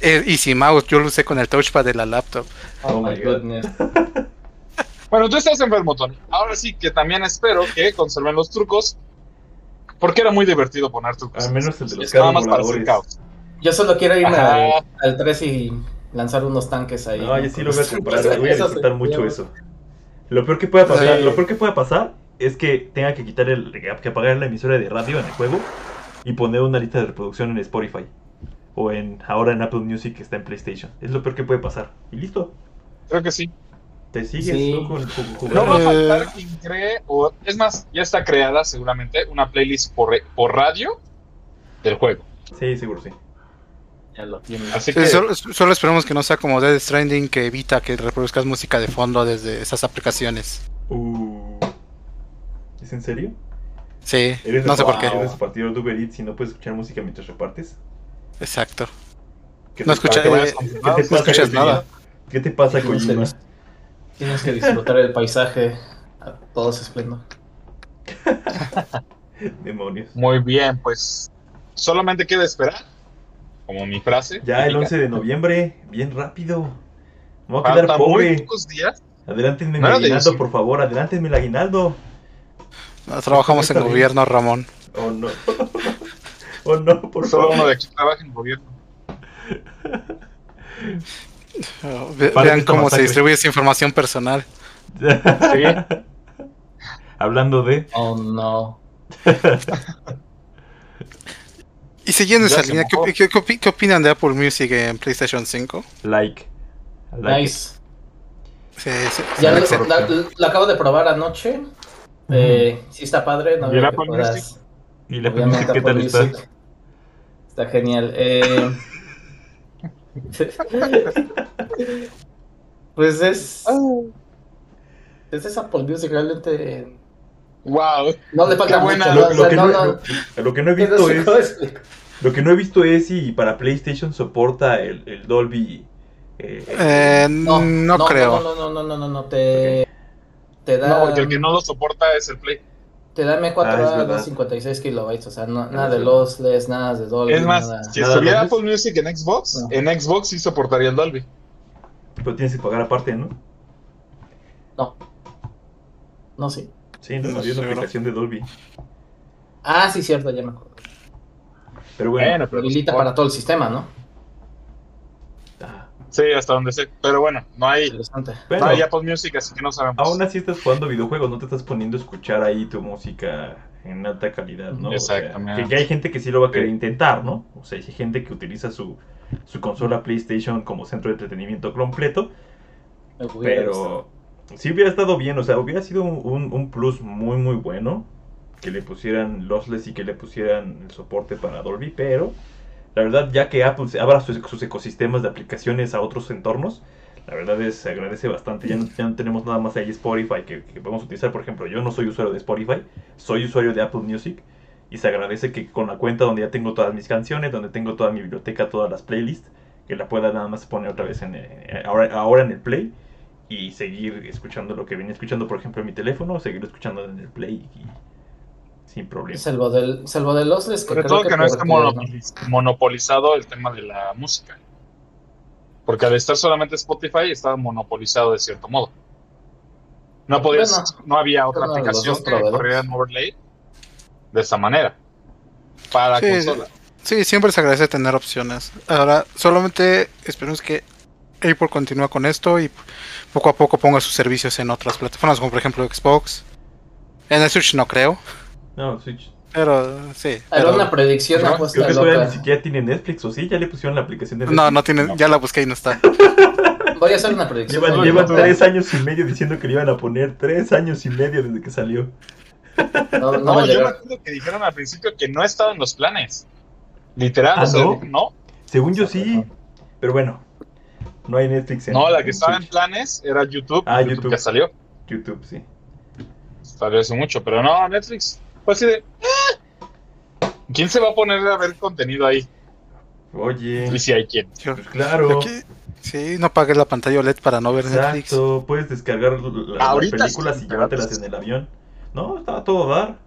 Eh, y sin mouse, yo lo usé con el touchpad de la laptop. Oh, my goodness. bueno, tú estás enfermo, Tony. Ahora sí que también espero que conserven los trucos. Porque era muy divertido poner trucos. Al menos el de los carros más para hacer caos. Yo solo quiero ir al 3 y lanzar unos tanques ahí. No, yo sí lo voy a comprar. Voy a disfrutar mucho eso. Lo peor que pueda pasar, lo peor que pueda pasar es que tenga que quitar el que apagar la emisora de radio en el juego y poner una lista de reproducción en Spotify o en ahora en Apple Music que está en PlayStation. Es lo peor que puede pasar. Y listo. Creo que sí. Te sigues ¿no? con, No va a faltar quien cree, o es más, ya está creada seguramente una playlist por, por radio del juego. Sí, seguro sí. Así que... solo, esperemos que no sea como Dead Stranding que evita que reproduzcas música de fondo desde esas aplicaciones. Uh, ¿Es en serio? Sí, no sé por qué. Eres partido de Uber Eats y no puedes escuchar música mientras repartes. Exacto. No, escucha, no escuchas nada. ¿Qué te pasa, Kojima? Tienes que disfrutar el paisaje a todos esplendor. Demonios. Muy bien, pues solamente queda esperar, como mi frase. Ya el típica. 11 de noviembre, bien rápido. Me voy a quedar muy pobre. pocos días. Adelántenme de aguinaldo, por favor, adelántenme el aguinaldo. No trabajamos en bien. gobierno, Ramón. Oh no. oh no, por Solo favor. uno de aquí trabaja en el gobierno. Oh, ve- Para vean esta cómo se distribuye esa información personal. Hablando de. Oh no. Y siguiendo Ya esa línea, ¿qué, qué- qué opi- qué opinan de Apple Music en PlayStation 5? Like. like Nice. Sí, sí, Ya lo, la- acabo de probar anoche. Eh, sí está padre, no ¿Y el veo que Apple puedas- Music? ¿Y la qué Apple tal está? Music. Está genial. Eh, pues es. Es esa Apple Music realmente. Wow. No le falta buena. Lo, que no, no, no- lo- lo que no he visto es. Lo que no he visto es si para PlayStation soporta el, el Dolby. eh, Eh, no, creo. No, no, no, no, no, no, te. Te da. No, porque el que no lo soporta es el Play. Te da M4 Ah, a verdad. 256 kilobytes. O sea, no- nada de lossless, nada de Dolby. Es más, nada. si estuviera. Apple Music en Xbox, No. en Xbox sí soportaría el Dolby. Pero tienes que pagar aparte, ¿no? No. No, sí. Sí, No había una aplicación de Dolby. Ah, sí, cierto, ya me acuerdo. Pero bueno. Bueno, Lo pero habilita soporta. para todo el sistema, ¿no? ah, Sí, hasta donde sé. Pero bueno, no hay, Interesante. bueno, no hay Apple Music, así que no sabemos. aún así estás jugando videojuegos, no te estás poniendo a escuchar ahí tu música en alta calidad, ¿no? O sea, Exactamente. que, que hay gente que sí lo va a querer Sí. intentar, ¿no? O sea, hay gente que utiliza su, su consola PlayStation como centro de entretenimiento completo, pero. Sí hubiera estado bien, o sea, hubiera sido un, un- plus muy, muy bueno que le pusieran lossless y que le pusieran el soporte para Dolby, pero la verdad, ya que Apple abra sus, sus ecosistemas de aplicaciones a otros entornos, la verdad es, se agradece bastante. Ya no, ya no tenemos nada más ahí Spotify que, que podemos utilizar. Por ejemplo, yo no soy usuario de Spotify, soy usuario de Apple Music. Y se agradece que con la cuenta donde ya tengo todas mis canciones, donde tengo toda mi biblioteca, todas las playlists, que la pueda nada más poner otra vez en, eh, ahora, ahora en el Play y seguir escuchando lo que venía escuchando, por ejemplo, en mi teléfono, seguirlo escuchando en el Play y sin problema. Salvo del, salvo de lossless, que Sobre creo todo que que no esté monopoliz- monopolizado el tema de la música. Porque al estar solamente Spotify estaba monopolizado de cierto modo. No podías, Bueno, no había otra los aplicación que corriera en overlay de esa manera. Para Sí, consola. Sí, siempre se agradece tener opciones. Ahora, solamente esperemos que Apple continúe con esto y poco a poco ponga sus servicios en otras plataformas, como por ejemplo Xbox. En el Switch no creo, No, Switch. pero sí. Era una predicción No, apuesta Creo que todavía loca. ni siquiera tiene Netflix, o sí, ya le pusieron la aplicación de Netflix. No, no tiene, No. ya la busqué y no está. Voy a hacer una predicción. Llevan, No, llevan no, tres años y medio diciendo que le iban a poner tres años y medio desde que salió. No, no No, va a yo me acuerdo que dijeron al principio que no estaba en los planes. Literal, Ah, o sea, ¿no? no. Según yo sí, pero bueno, no hay Netflix en No, la que en estaba en planes era YouTube. Ah, YouTube, YouTube. ya salió. YouTube, sí. Salió hace mucho, pero no, Netflix. Fue así de. "Ah". ¿Quién se va a poner a ver contenido ahí? Oye, Y si hay quien. Yo- pues claro. aquí- sí, no pagué la pantalla OLED para no ver Netflix. Exacto, puedes descargar la- las Ahorita películas sí, y llevártelas en el avión. No, estaba todo a dar.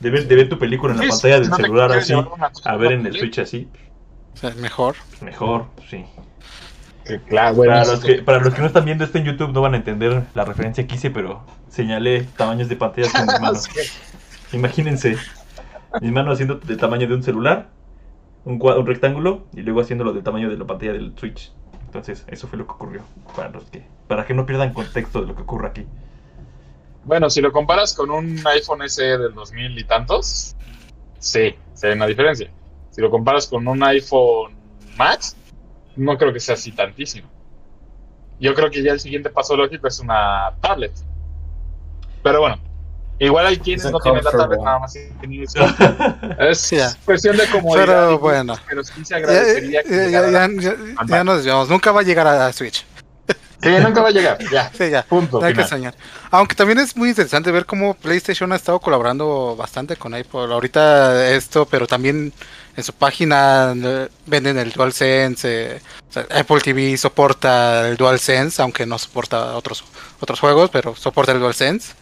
De ver, de ver tu película en la Sí, pantalla del no celular así, a ver en el Switch así, O sea, mejor. mejor, sí. Que claro, Para los, que, para los que no están viendo esto en YouTube no van a entender la referencia que hice, pero señalé tamaños de pantallas con mis manos. Imagínense, mis manos haciendo del tamaño de un celular, un, un rectángulo, y luego haciéndolo del tamaño de la pantalla del Switch. Entonces, eso fue lo que ocurrió. Para los que, para que no pierdan contexto de lo que ocurre aquí. Bueno, si lo comparas con un iPhone SE del 2000 y tantos, sí, se ve una diferencia. Si lo comparas con un iPhone Max, no creo que sea así tantísimo. Yo creo que ya el siguiente paso lógico es una tablet. Pero bueno, igual hay quienes Es no tienen la tablet nada más. Es ya. cuestión de comodidad. Pero bueno. Pero sí se Ya, agradecería que ya- llegara ya- la- ya- nos desviamos. Nunca va a llegar a Switch. Sí, nunca va a llegar, ya. Sí, ya. Punto. Hay que soñar. Aunque también es muy interesante ver cómo PlayStation ha estado colaborando bastante con Apple. Ahorita esto, pero también en su página eh, venden el DualSense. eh, o sea, Apple TV soporta el DualSense, aunque no soporta otros otros juegos, pero soporta el DualSense.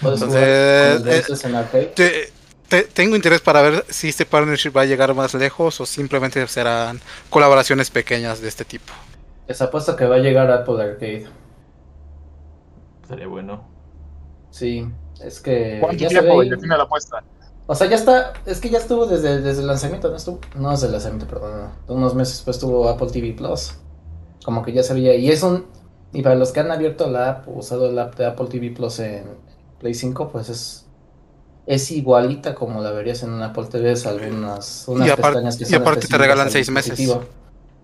Puedes Entonces, jugar con eh, DLCs en arcade. Te- te- tengo interés para ver si este partnership va a llegar más lejos o simplemente serán colaboraciones pequeñas de este tipo. Les apuesto que va a llegar a Apple Arcade. Estaría bueno. Sí, es que ¿Cuánto tiempo? ve- la apuesta. O sea, ya está, es que ya estuvo desde, desde el lanzamiento, ¿no estuvo? No, desde el lanzamiento, perdón, no. Unos meses después estuvo Apple TV Plus. Como que ya se veía, y es un, y para los que han abierto la app, o usado la app de Apple TV Plus en Play 5, pues es, es igualita como la verías en un Apple TV, salvo unas, unas Y apar- pestañas que y aparte te regalan al seis meses.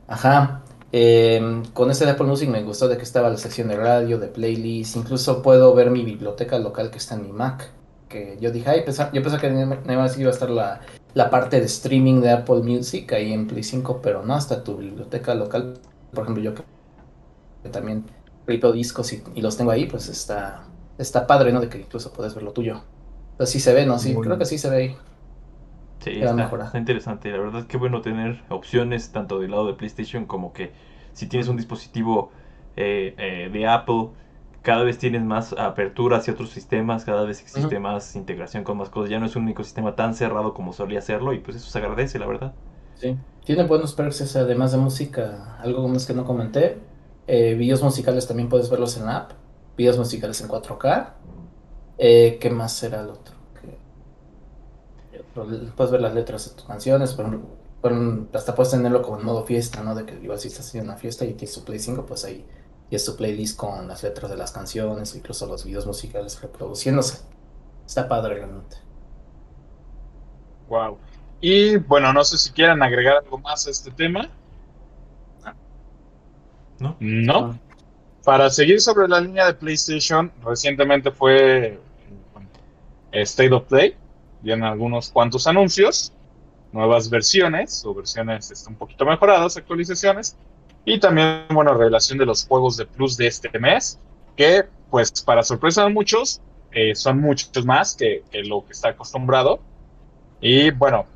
Ajá. Eh, con ese de Apple Music me gustó de que estaba la sección de radio, de playlist, incluso puedo ver mi biblioteca local que está en mi Mac. Que yo dije, ay, pensaba- yo pensé que nada más iba a estar la, la parte de streaming de Apple Music ahí en Play 5, pero no, hasta tu biblioteca local. Por ejemplo, yo que también ripeo discos y, y los tengo ahí, pues está, está padre, ¿no? De que incluso puedes ver lo tuyo. Entonces sí se ve, ¿no? Sí, Muy creo bien. que sí se ve ahí. Sí, está, está interesante. La verdad es que bueno tener opciones tanto del lado de PlayStation como que si tienes un dispositivo eh, eh, de Apple, cada vez tienes más apertura hacia otros sistemas, cada vez existe más integración con más cosas. Ya no es un ecosistema tan cerrado como solía serlo y pues eso se agradece, la verdad. Sí. Tiene buenos perks además de música, algo más que no comenté. Eh, videos musicales también puedes verlos en la app. Videos musicales en 4K. Eh, ¿qué más será el otro? Puedes ver las letras de tus canciones. Por ejemplo, hasta puedes tenerlo como en modo fiesta, ¿no? De que igual si estás haciendo una fiesta y tienes tu Play 5, pues ahí y es tu playlist con las letras de las canciones, incluso los videos musicales reproduciéndose. Está padre realmente. Wow. Y bueno, no sé si quieran agregar algo más a este tema. ¿No? No. Para seguir sobre la línea de PlayStation, recientemente fue State of Play. Dieron algunos cuantos anuncios, nuevas versiones o versiones este, un poquito mejoradas, actualizaciones. Y también, bueno, revelación de los juegos de Plus de este mes, que pues para sorpresa de muchos, eh, son muchos más que, que lo que está acostumbrado. Y bueno,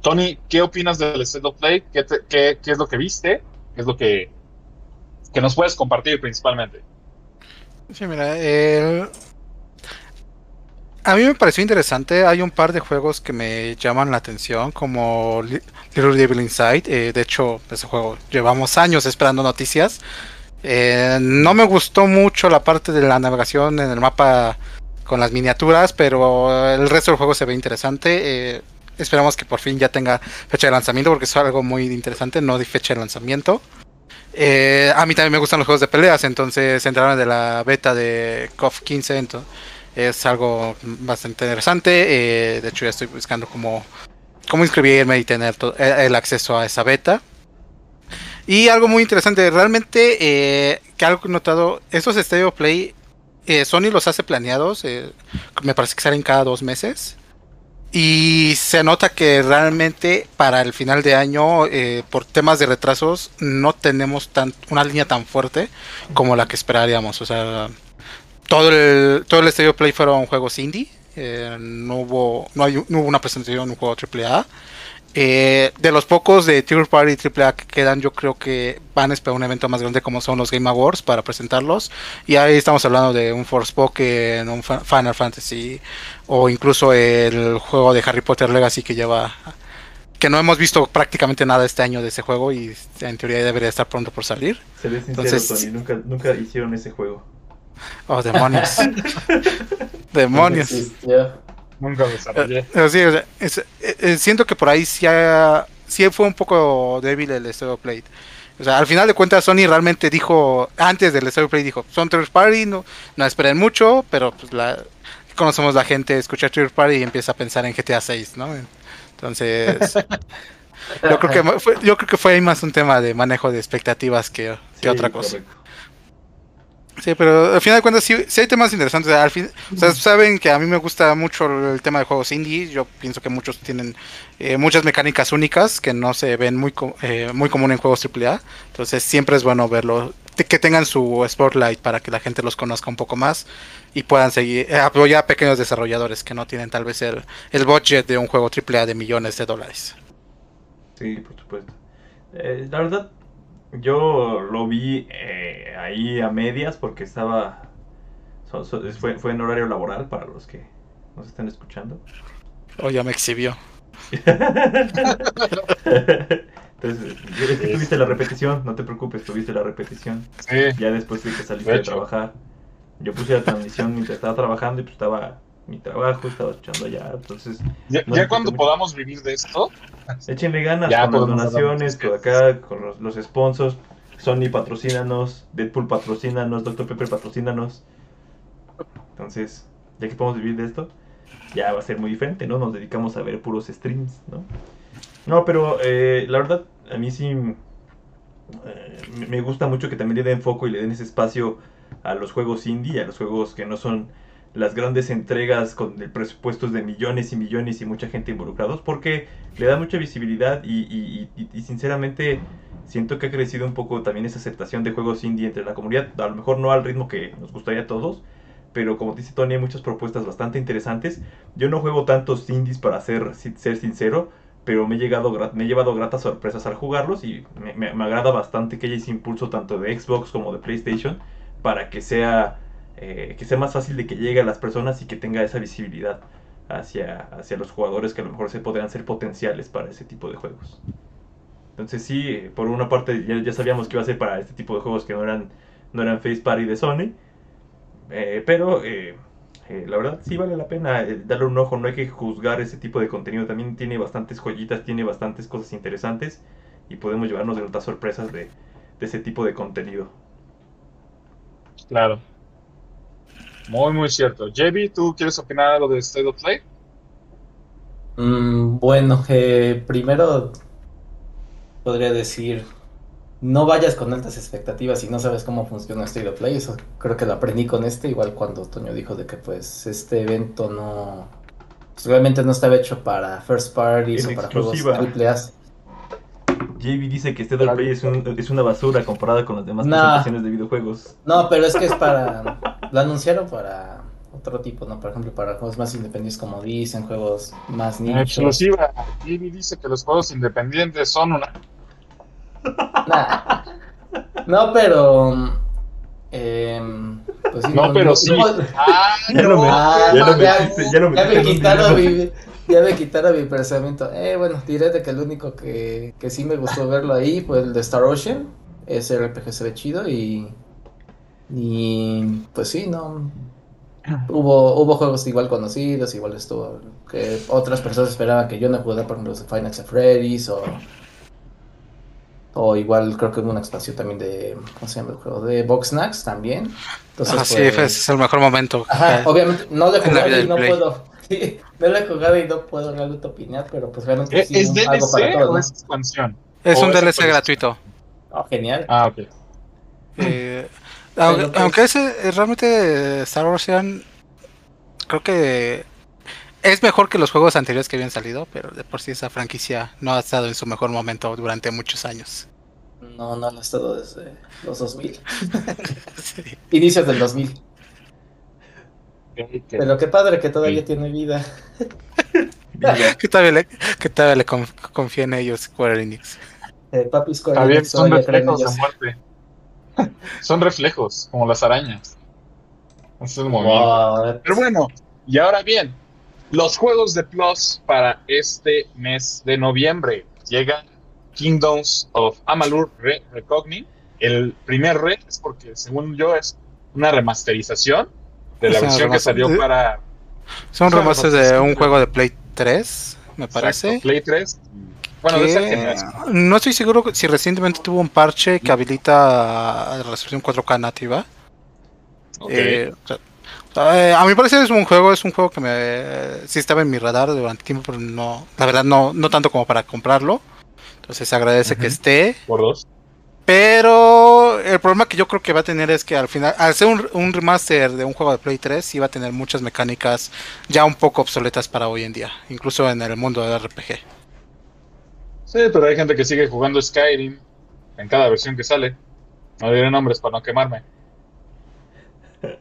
Tony, ¿qué opinas del State of Play? ¿Qué, qué- qué es lo que viste? ¿Qué es lo que, que nos puedes compartir principalmente? Sí, mira, el- a mí me pareció interesante. Hay un par de juegos que me llaman la atención, como Li- Little Devil Inside. eh, de hecho, ese juego llevamos años esperando noticias. Eh, no me gustó mucho la parte de la navegación en el mapa con las miniaturas, pero el resto del juego se ve interesante. eh, esperamos que por fin ya tenga fecha de lanzamiento, porque es algo muy interesante, no de fecha de lanzamiento. A mí también me gustan los juegos de peleas, entonces entraron de la beta de KOF 15, entonces es algo bastante interesante. eh, de hecho, ya estoy buscando cómo, cómo inscribirme y tener to- el acceso a esa beta. Y algo muy interesante, realmente, eh, que algo que he notado, estos Stereo Play, eh, Sony los hace planeados, eh, me parece que salen cada dos meses. Y se nota que realmente para el final de año, eh, por temas de retrasos, no tenemos tan, una línea tan fuerte como la que esperaríamos. O sea, todo el, todo el Stereo Play fueron juegos indie. eh, no, hubo, no, hay, no hubo una presentación de un juego AAA. Eh, de los pocos de Third Party AAA que quedan, yo creo que van a esperar un evento más grande como son los Game Awards para presentarlos. Y ahí estamos hablando de un Forspoken, un Final Fantasy o incluso el juego de Harry Potter Legacy que lleva que no hemos visto prácticamente nada este año de ese juego y en teoría debería estar pronto por salir. Sincero, Entonces- Tony, nunca, nunca hicieron ese juego. Oh, demonios. demonios. Nunca desarrollé. Eh, sí, o sea, es- eh, eh, siento que por ahí sí, ha- sí fue un poco débil el Stereo Play. O sea, al final de cuentas Sony realmente dijo, antes del Stereo Play dijo, son third party, no, no esperen mucho, pero pues la, conocemos la gente, escucha third party y empieza a pensar en GTA 6, ¿no? Entonces, yo creo que fue, yo creo que fue ahí más un tema de manejo de expectativas que, que Sí, otra cosa. correcto. Sí, pero al final de cuentas sí, hay temas interesantes. Al fin, o sea, saben que a mí me gusta mucho el tema de juegos indie. Yo pienso que muchos tienen eh, muchas mecánicas únicas que no se ven muy, eh, muy común en juegos AAA. Entonces siempre es bueno verlo que tengan su spotlight para que la gente los conozca un poco más y puedan seguir eh, apoyar a pequeños desarrolladores que no tienen tal vez el, el budget de un juego AAA de millones de dólares. Sí, por supuesto. Eh, la verdad, yo lo vi eh, ahí a medias porque estaba... fue, fue en horario laboral para los que nos están escuchando. Oh, ya me exhibió. Entonces, es que tuviste la repetición, no te preocupes, tuviste la repetición. Sí. Ya después de que saliste de, trabajar. Yo puse la transmisión mientras estaba trabajando y pues estaba mi trabajo, estaba escuchando allá, entonces... Ya, cuando podamos vivir de esto... Échenle ganas con las donaciones, con acá, con los, los sponsors. Sony patrocínanos, Deadpool patrocínanos, Dr. Pepper patrocínanos. Entonces, ya que podemos vivir de esto, ya va a ser muy diferente, ¿no? Nos dedicamos a ver puros streams, ¿no? No, pero eh, la verdad, a mí sí eh, me gusta mucho que también le den foco y le den ese espacio a los juegos indie, a los juegos que no son las grandes entregas con presupuestos de millones y millones y mucha gente involucrados, porque le da mucha visibilidad y, sinceramente siento que ha crecido un poco también esa aceptación de juegos indie entre la comunidad, a lo mejor no al ritmo que nos gustaría a todos, pero como dice Tony hay muchas propuestas bastante interesantes. Yo no juego tantos indies para ser, ser sincero, pero me he, llegado, me he llevado gratas sorpresas al jugarlos y me, agrada bastante que haya ese impulso tanto de Xbox como de PlayStation para que sea, eh, que sea más fácil de que llegue a las personas y que tenga esa visibilidad hacia, hacia los jugadores que a lo mejor se podrían ser potenciales para ese tipo de juegos. Entonces sí, por una parte ya, sabíamos que iba a ser para este tipo de juegos que no eran, no eran Face Party de Sony, eh, pero eh, eh, la verdad sí vale la pena eh, darle un ojo, no hay que juzgar ese tipo de contenido, también tiene bastantes joyitas, tiene bastantes cosas interesantes y podemos llevarnos de otras sorpresas de, ese tipo de contenido. Claro. Muy, muy cierto. JB, ¿tú quieres opinar algo de State of Play? Mm, bueno, eh, primero podría decir no vayas con altas expectativas y no sabes cómo funciona State of Play. Eso creo que lo aprendí con este, igual cuando Toño dijo de que pues este evento no pues, realmente no estaba hecho para first parties o para juegos triple A. JB dice que State of Play es, es, una basura comparada con las demás presentaciones de videojuegos. No, pero es que es para lo anunciaron para otro tipo, ¿no? Por ejemplo, para juegos más independientes como dicen, juegos más nichos. Exclusiva. JB dice que los juegos independientes son una no, pero. Eh, pues no, pero sí. ya, no me, ya, quitaron mi, ya me quitaron mi pensamiento. Eh, bueno, diré de que el único que, que sí me gustó verlo ahí fue el de Star Ocean. Ese RPG se ve chido y. Y pues sí, no. Hubo, hubo juegos igual conocidos, igual estuvo. Que otras personas esperaban que yo no jugara, por ejemplo, Final Freddy's o o igual creo que hubo una expansión también de, ¿cómo se llama el juego? De Box Snacks también. Entonces, ah, sí, es el mejor momento. Ajá, obviamente no lo he jugado y no puedo. Sí, no lo he jugado y no puedo realmente opinar, pero pues realmente sí, ¿Es DLC algo para todos, o es expansión? Es un DLC gratuito. Oh, genial. Ah, ok. Eh, aunque, pues aunque ese eh, realmente Star Wars creo que es mejor que los juegos anteriores que habían salido, pero de por sí esa franquicia no ha estado en su mejor momento durante muchos años. No, no, ha estado desde los 2000. Inicios del 2000. Pero qué padre que todavía tiene vida. que todavía le, que todavía le confía en ellos Square Enix. Eh, papi Square son reflejos de muerte. Son reflejos, como las arañas. es el movimiento. Pero bueno, y ahora bien, los juegos de Plus para este mes de noviembre llegan Kingdoms of Amalur Re Recogni. El primer red es porque, según yo, es una remasterización de la versión que salió para. Son remasters de un juego de Play 3, me parece. Play 3. Bueno, no estoy seguro si recientemente tuvo un parche que habilita la resolución 4K nativa. Eh, eh, a mi parecer es un juego, es un juego que me sí estaba en mi radar durante tiempo, pero no, la verdad no, no tanto como para comprarlo. Entonces se agradece que esté. Por dos. Pero el problema que yo creo que va a tener es que al final, al ser un, remaster de un juego de Play 3, sí va a tener muchas mecánicas ya un poco obsoletas para hoy en día, incluso en el mundo del RPG. Sí, pero hay gente que sigue jugando Skyrim en cada versión que sale. No diré nombres para no quemarme.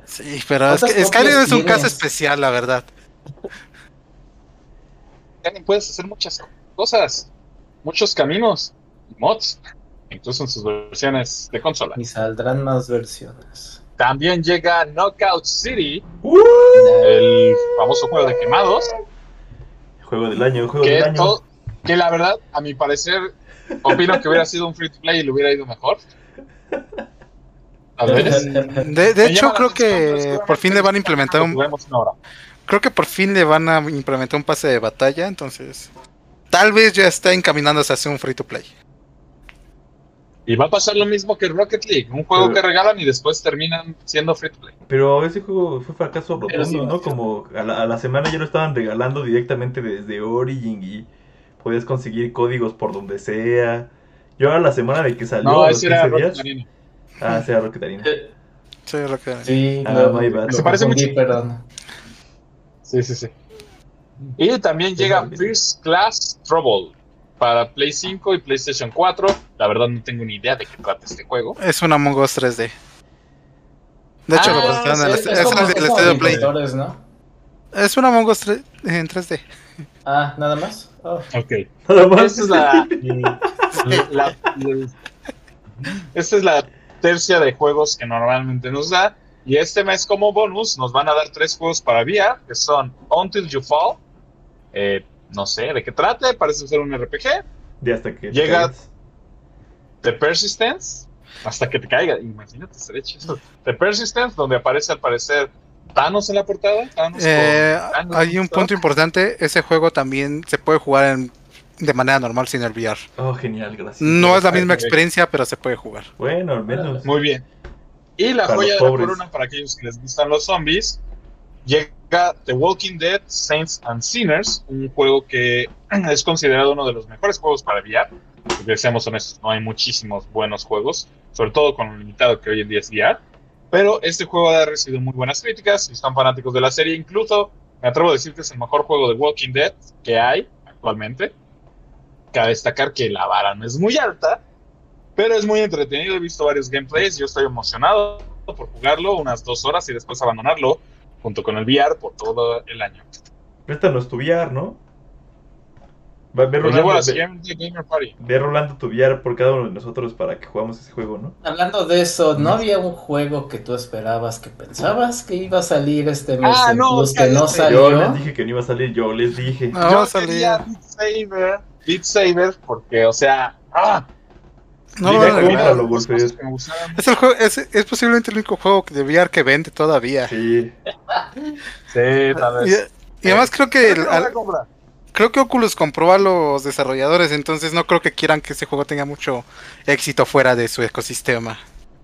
Sí, pero es que Skyrim es un caso especial, la verdad. Skyrim puedes hacer muchas cosas, muchos caminos, mods, incluso en sus versiones de consola. Y saldrán más versiones. También llega Knockout City, ¡Uh! el famoso juego de quemados. Juego del año, juego que, del año. Que la verdad, a mi parecer, opino que hubiera sido un free to play y le hubiera ido mejor. Tal vez. De, hecho, creo que por fin le van a implementar un, Juguemos una hora. creo que por fin le van a implementar un pase de batalla, entonces tal vez ya está encaminándose hacia un free to play. Y va a pasar lo mismo que Rocket League, un juego Pero- que regalan y después terminan siendo free to play. Pero ese juego fue fracaso rotundo, sí, ¿no? sí. Como a la, a la semana ya lo estaban regalando directamente desde Origin y podías conseguir códigos por donde sea. Yo a la semana de que salió, No, ese era 15 Rocket Arena. Ah, ese era Rocket Arena. Eh, Sí, que- Sí, Ah, my bad. Se parece mucho. Perdón. Sí, sí, sí. Y también Sí, llega. First Class Trouble para Play 5 y PlayStation 4. La verdad no tengo ni idea de qué trata este juego. Es un Among Us 3D. De hecho, Ah, lo presentaron en el, Es, es es Estadio Play. ¿no? Es un Among Us 3 en 3D. Ah, nada más. Oh. Ok. Nada más. Esta es la, la- la- esta es la tercia de juegos que normalmente nos da. Y este mes como bonus nos van a dar tres juegos para VR, que son Until You Fall. eh, no sé de qué trate, parece ser un RPG. De hasta que Llega-. The Persistence, hasta que te caiga. Imagínate, estaría chido. The Persistence, donde aparece al parecer Thanos en la portada. Thanos con Eh, Thanos hay un punto importante, ese juego también se puede jugar en- de manera normal sin el VR. Oh, genial, gracias. No es la misma experiencia, pero se puede jugar. Bueno, al menos. Muy bien. Y la Para joya de la pobres. corona para aquellos que les gustan los zombies. Llega The Walking Dead Saints and Sinners, un juego que es considerado uno de los mejores juegos para VR. Porque seamos honestos, no hay muchísimos buenos juegos, sobre todo con lo limitado que hoy en día es VR. Pero este juego ha recibido muy buenas críticas, si están fanáticos de la serie, incluso me atrevo a decir que es el mejor juego de Walking Dead que hay actualmente. Cabe destacar que la vara no es muy alta, pero es muy entretenido. He visto varios gameplays. Yo estoy emocionado por jugarlo unas dos horas y después abandonarlo junto con el VR por todo el año. Préstanos tu VR, ¿no? Ve, a la ve, siguiente Gamer Party. ve rolando tu VR por cada uno de nosotros para que jugamos ese juego, ¿no? Hablando de eso, ¿no había un juego que tú esperabas, que pensabas que iba a salir este mes Ah, no, Plus, que no salió? Yo les dije que no iba a salir, yo les dije. No, va Yo a salir. quería Beat Saber, Beat Saber, porque, o sea, ¡ah! No, cosas que me gustaban. es, el juego, es, es posiblemente el único juego de VR que vende todavía. Sí. Sí, tal Y, vez. y además creo que el- no al-. Creo que Oculus compró a los desarrolladores, entonces no creo que quieran que ese juego tenga mucho éxito fuera de su ecosistema.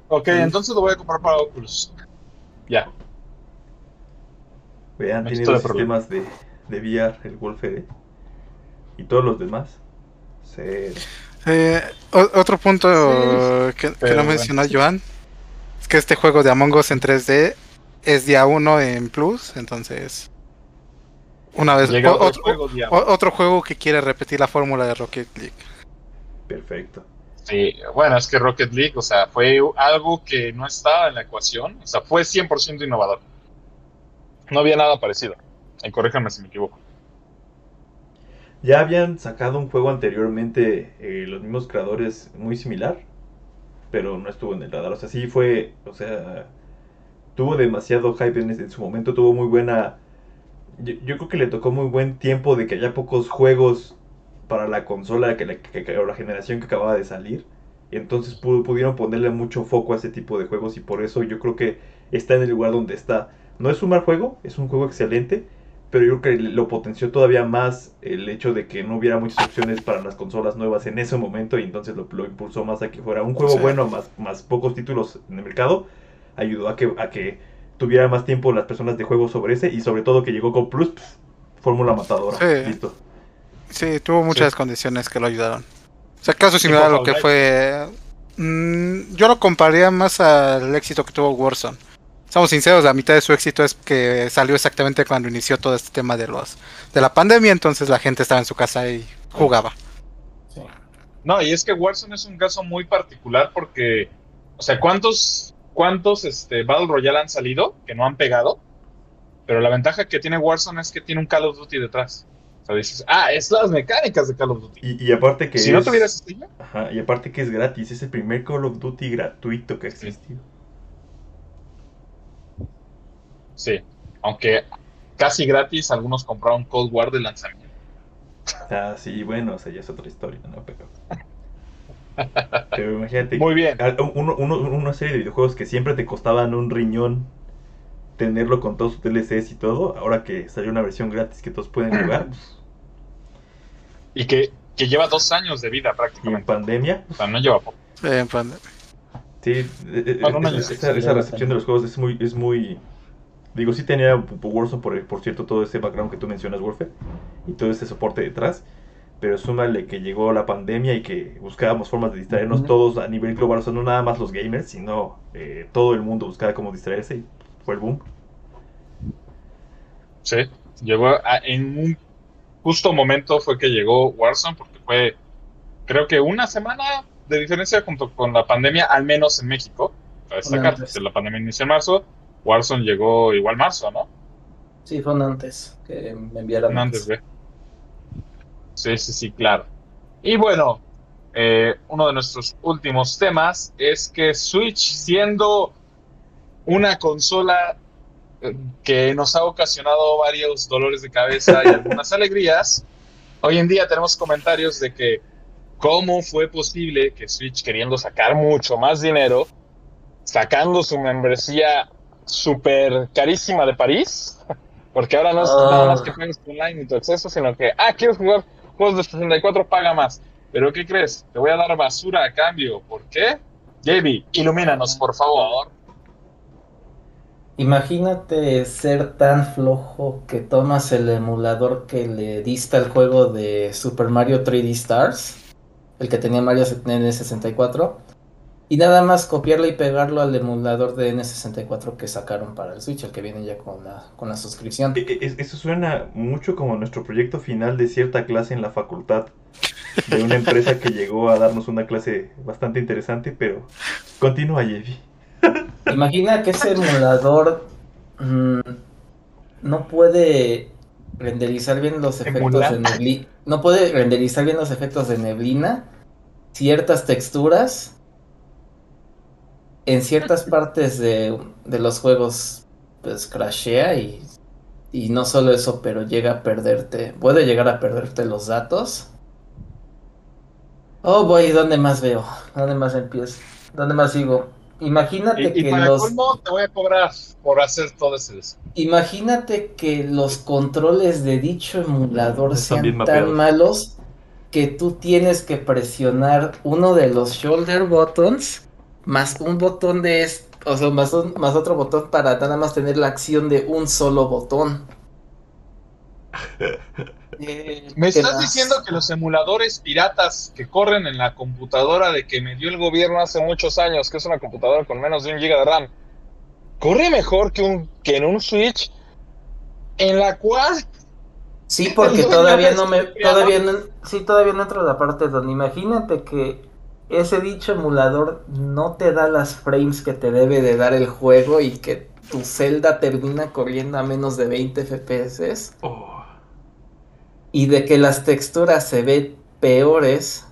Ok, entonces lo voy a comprar para Oculus. Ya. Vean, Me tiene dos de problema. sistemas de, de VR, el Wolfere. Y todos los demás. Cero. Eh, otro punto Sí, que, no bueno. mencionó Joan es que este juego de Among Us en 3D es día 1 en Plus, entonces una vez Llega o- otro otro, juego, ya. o- otro juego que quiere repetir la fórmula de Rocket League. Perfecto. Sí, bueno, es que Rocket League, o sea, fue algo que no estaba en la ecuación, o sea, fue 100% innovador. No había nada parecido. Y corríjame si me equivoco. Ya habían sacado un juego anteriormente, eh, los mismos creadores, muy similar, pero no estuvo en el radar. O sea, sí fue, o sea, tuvo demasiado hype en, ese- en su momento, tuvo muy buena... Yo, yo creo que le tocó muy buen tiempo de que haya pocos juegos para la consola, que la, que- que- o la generación que acababa de salir. Y entonces pu- pudieron ponerle mucho foco a ese tipo de juegos y por eso yo creo que está en el lugar donde está. No es un mal juego, es un juego excelente, pero yo creo que lo potenció todavía más el hecho de que no hubiera muchas opciones para las consolas nuevas en ese momento y entonces lo, lo impulsó más a que fuera un juego Sí. bueno, más, más pocos títulos en el mercado, ayudó a que, a que tuviera más tiempo las personas de juego sobre ese y sobre todo que llegó con Plus, pf, fórmula matadora, Sí. listo. Sí, tuvo muchas condiciones que lo ayudaron. O sea, caso similar a lo que fue... mm, yo lo compararía más al éxito que tuvo Warzone. Somos sinceros, la mitad de su éxito es que salió exactamente cuando inició todo este tema de los de la pandemia, entonces la gente estaba en su casa y jugaba. Sí. No, y es que Warzone es un caso muy particular porque, O sea, ¿cuántos, cuántos este, Battle Royale han salido que no han pegado? Pero la ventaja que tiene Warzone es que tiene un Call of Duty detrás. O sea, dices, ah, es las mecánicas de Call of Duty. Y, y aparte que si es... no tuvieras este Ajá, y aparte que es gratis, es el primer Call of Duty gratuito que ha existido. Sí, aunque casi gratis algunos compraron Cold War de lanzamiento. Ah, sí, bueno, o sea, ya es otra historia, ¿no? Pero, pero imagínate, Muy bien. a- uno- uno- una serie de videojuegos que siempre te costaban un riñón tenerlo con todos sus DLCs y todo, ahora que salió una versión gratis que todos pueden jugar, pues, Y que, que lleva dos años de vida y en prácticamente. pandemia, O sea, no lleva poco. Eh, pues, sí, eh, eh, Bueno, esa, sí, esa- sí, esa ya recepción de los juegos es muy, es muy, digo, sí tenía Warzone, por, por cierto, todo ese background que tú mencionas, Warfare, y todo ese soporte detrás, pero súmale que llegó la pandemia y que buscábamos formas de distraernos todos a nivel global, o sea, no nada más los gamers, sino eh, todo el mundo buscaba cómo distraerse y fue el boom. Sí, llegó a- en un justo momento fue que llegó Warzone, porque fue, creo que una semana de diferencia junto con la pandemia, al menos en México. Para destacar, antes. que la pandemia inició en marzo, Warzone llegó igual marzo, ¿no? Sí, fue un antes que me enviaron. Antes de. Sí, sí, sí, claro. Y bueno, eh, uno de nuestros últimos temas es que Switch, siendo una consola eh, que nos ha ocasionado varios dolores de cabeza y algunas alegrías, hoy en día tenemos comentarios de que cómo fue posible que Switch, queriendo sacar mucho más dinero, sacando su membresía súper carísima de París, porque ahora no es Ah. nada más que juegues online y tu acceso, sino que, ah, quieres jugar juegos de 64, paga más. Pero ¿qué crees? Te voy a dar basura a cambio. ¿Por qué? JB, ilumínanos, por favor. Imagínate ser tan flojo que tomas el emulador que le diste al juego de Super Mario 3D Stars, el que tenía Mario N64, y nada más copiarlo y pegarlo al emulador de N64 que sacaron para el Switch, el que viene ya con la, con la suscripción. Eso suena mucho como nuestro proyecto final de cierta clase en la facultad, de una empresa que llegó a darnos una clase bastante interesante, pero continúa, Jevi. Imagina que ese emulador mm, no puede renderizar bien los efectos de neblina. No puede renderizar bien los efectos de neblina, ciertas texturas. En ciertas partes de, de los juegos, pues crashea y, y no solo eso, pero llega a perderte. Puede llegar a perderte los datos. Oh, boy, ¿dónde más veo? ¿Dónde más empiezo? ¿Dónde más sigo? Imagínate Y, y que para los. colmo, te voy a cobrar por hacer todo ese Imagínate que los controles de dicho emulador Están sean tan mapeados. malos que tú tienes que presionar uno de los shoulder buttons más un botón de es- o sea, más, un- más otro botón para nada más tener la acción de un solo botón. Eh, ¿Me ¿qué estás diciendo que los emuladores piratas que corren en la computadora de que me dio el gobierno hace muchos años, que es una computadora con menos de un giga de RAM, corre mejor que, un, que en un Switch en la cual Sí, porque todavía no, me, todavía no, sí, todavía no entro a la parte donde imagínate que ese dicho emulador no te da las frames que te debe de dar el juego y que tu celda termina corriendo a menos de 20 FPS Oh, y de que las texturas se ven peores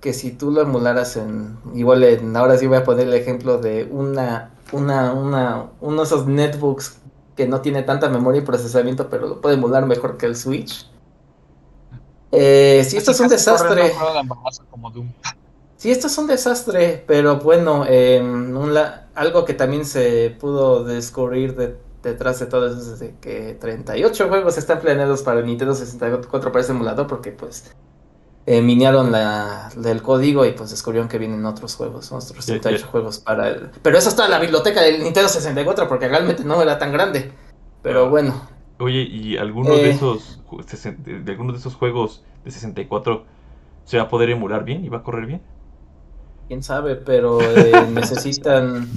que si tú lo emularas en igual en ahora sí voy a poner el ejemplo de una una una uno de esos netbooks que no tiene tanta memoria y procesamiento pero lo puede emular mejor que el Switch. Eh, sí, esto es un desastre. como de un- Sí, esto es un desastre, pero bueno, eh, un la- algo que también se pudo descubrir de- detrás de todo eso es de que 38 juegos están planeados para el Nintendo 64 para ese emulador porque pues eh, la, el código y pues descubrieron que vienen otros juegos, otros Ya, 38 ya. juegos para el... Pero eso está en la biblioteca del Nintendo 64 porque realmente no era tan grande. Pero bueno, Oye, ¿y alguno de Eh. esos ju- sesen- de, de alguno de esos juegos de 64 se va a poder emular bien y va a correr bien? Quién sabe, pero eh, necesitan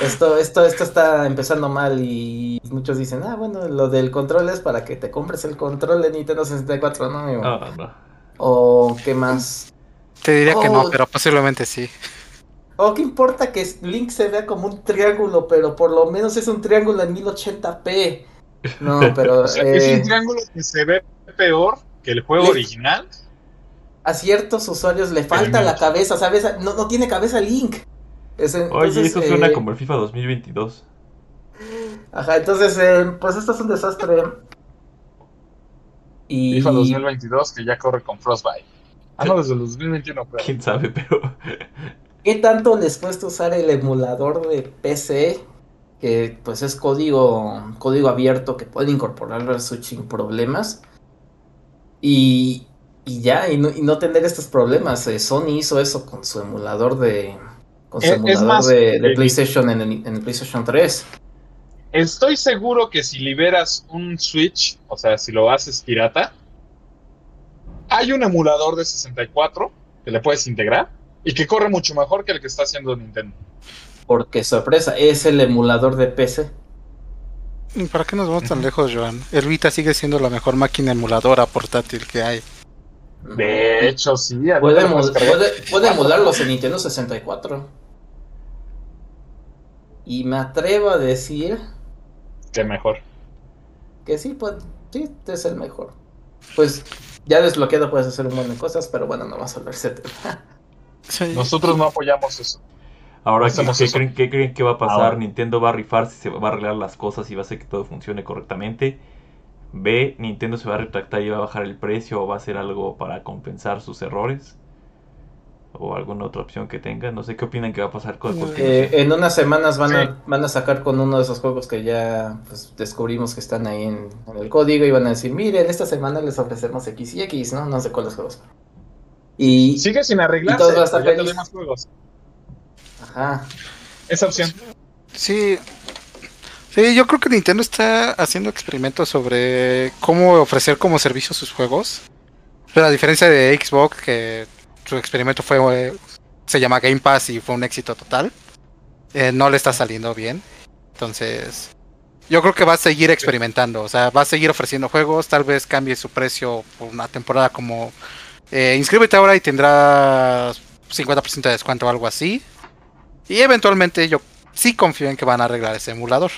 esto, esto, esto está empezando mal y muchos dicen, ah, bueno, lo del control es para que te compres el control de Nintendo 64, ¿no? amigo? Ah, no. O qué más. Te diría que no, Oh. pero posiblemente sí. Oh, ¿qué importa que Link se vea como un triángulo, pero por lo menos es un triángulo en 1080p? No, pero... Es un eh, triángulo que se ve peor que el juego original. A ciertos usuarios le falta la cabeza, ¿sabes? No, no tiene cabeza Link. Es- Oye, entonces, eso suena eh, como el FIFA 2022. Ajá, entonces, eh, pues esto es un desastre. Y... FIFA 2022 que ya corre con Frostbite. Ah, no, desde el 2021, pero. Quién sabe, pero. ¿Qué tanto les cuesta usar el emulador de PC? Que pues es código, código abierto que puede incorporarlo al Switch sin problemas. Y, y ya, y no, y no tener estos problemas. Eh, Sony hizo eso con su emulador de. Con su Eh, es emulador más, de, de eh, PlayStation en el, en el PlayStation 3. Estoy seguro que si liberas un Switch, o sea, si lo haces pirata, hay un emulador de 64 que le puedes integrar y que corre mucho mejor que el que está haciendo Nintendo. Porque, sorpresa, es el emulador de PC. ¿Y ¿Para qué nos vamos tan lejos, Joan? El Vita sigue siendo la mejor máquina emuladora portátil que hay. De hecho, sí. Puede, cargar. puede, puede emularlos en Nintendo 64. Y me atrevo a decir Que mejor. que sí, pues, sí, es el mejor. Pues ya desbloqueado puedes hacer un montón de cosas, pero bueno, no vas a hablar ese tema. Sí. Nosotros no apoyamos eso. Ahora, ¿qué, qué creen, qué creen que va a pasar? Ahora. ¿Nintendo va a rifar si se va a arreglar las cosas y va a hacer que todo funcione correctamente? B, Nintendo se va a retractar y va a bajar el precio o va a hacer algo para compensar sus errores. O alguna otra opción que tenga. No sé qué opinan que va a pasar con con- Eh, en unas semanas van, Sí. a, van a sacar con uno de esos juegos que ya pues, descubrimos que están ahí en, en el código y van a decir, miren, esta semana les ofrecemos X y X, ¿no? No sé cuáles juegos. Y, Sigue sin arreglarse. Y todos van a estar ya juegos. ajá, Esa opción. Sí. Sí, yo creo que Nintendo está haciendo experimentos sobre cómo ofrecer como servicio sus juegos. Pero a diferencia de Xbox, que su experimento fue se llama Game Pass y fue un éxito total, eh, no le está saliendo bien. Entonces, yo creo que va a seguir experimentando. O sea, va a seguir ofreciendo juegos. Tal vez cambie su precio por una temporada como eh, inscríbete ahora y tendrás 50% de descuento o algo así. Y eventualmente yo sí confío en que van a arreglar ese emulador.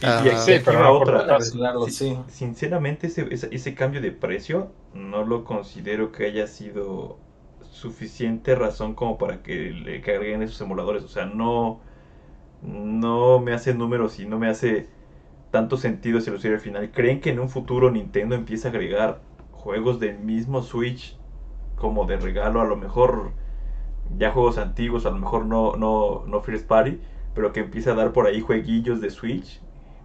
Y, Ah, y aquí sí, pero va no por otra. arreglarlo, Sí, sí. Sinceramente, ese, ese, ese cambio de precio no lo considero que haya sido suficiente razón como para que le carguen esos emuladores. O sea, no, no me hace números y no me hace tanto sentido ese usuario al final. ¿Creen que en un futuro Nintendo empiece a agregar juegos del mismo Switch como de regalo? A lo mejor ya juegos antiguos, a lo mejor no, no, no First Party, pero que empiece a dar por ahí jueguillos de Switch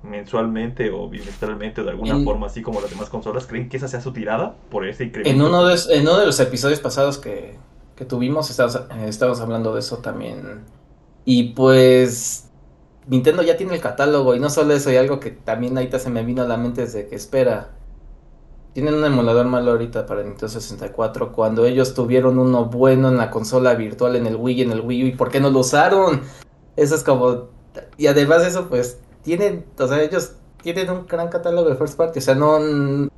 mensualmente o bimestralmente o de alguna En- forma así como las demás consolas, ¿creen que esa sea su tirada por ese incremento? En uno de, en uno de los episodios pasados que, que tuvimos, estábamos, eh, hablando de eso también. Y pues Nintendo ya tiene el catálogo y no solo eso, y algo que también ahorita se me vino a la mente es de que espera. Tienen un emulador malo ahorita para Nintendo 64 cuando ellos tuvieron uno bueno en la consola virtual, en el Wii y en el Wii U, ¿y por qué no lo usaron? Eso es como... Y además de eso, pues tienen, o sea, ellos tienen un gran catálogo de first party, o sea, no,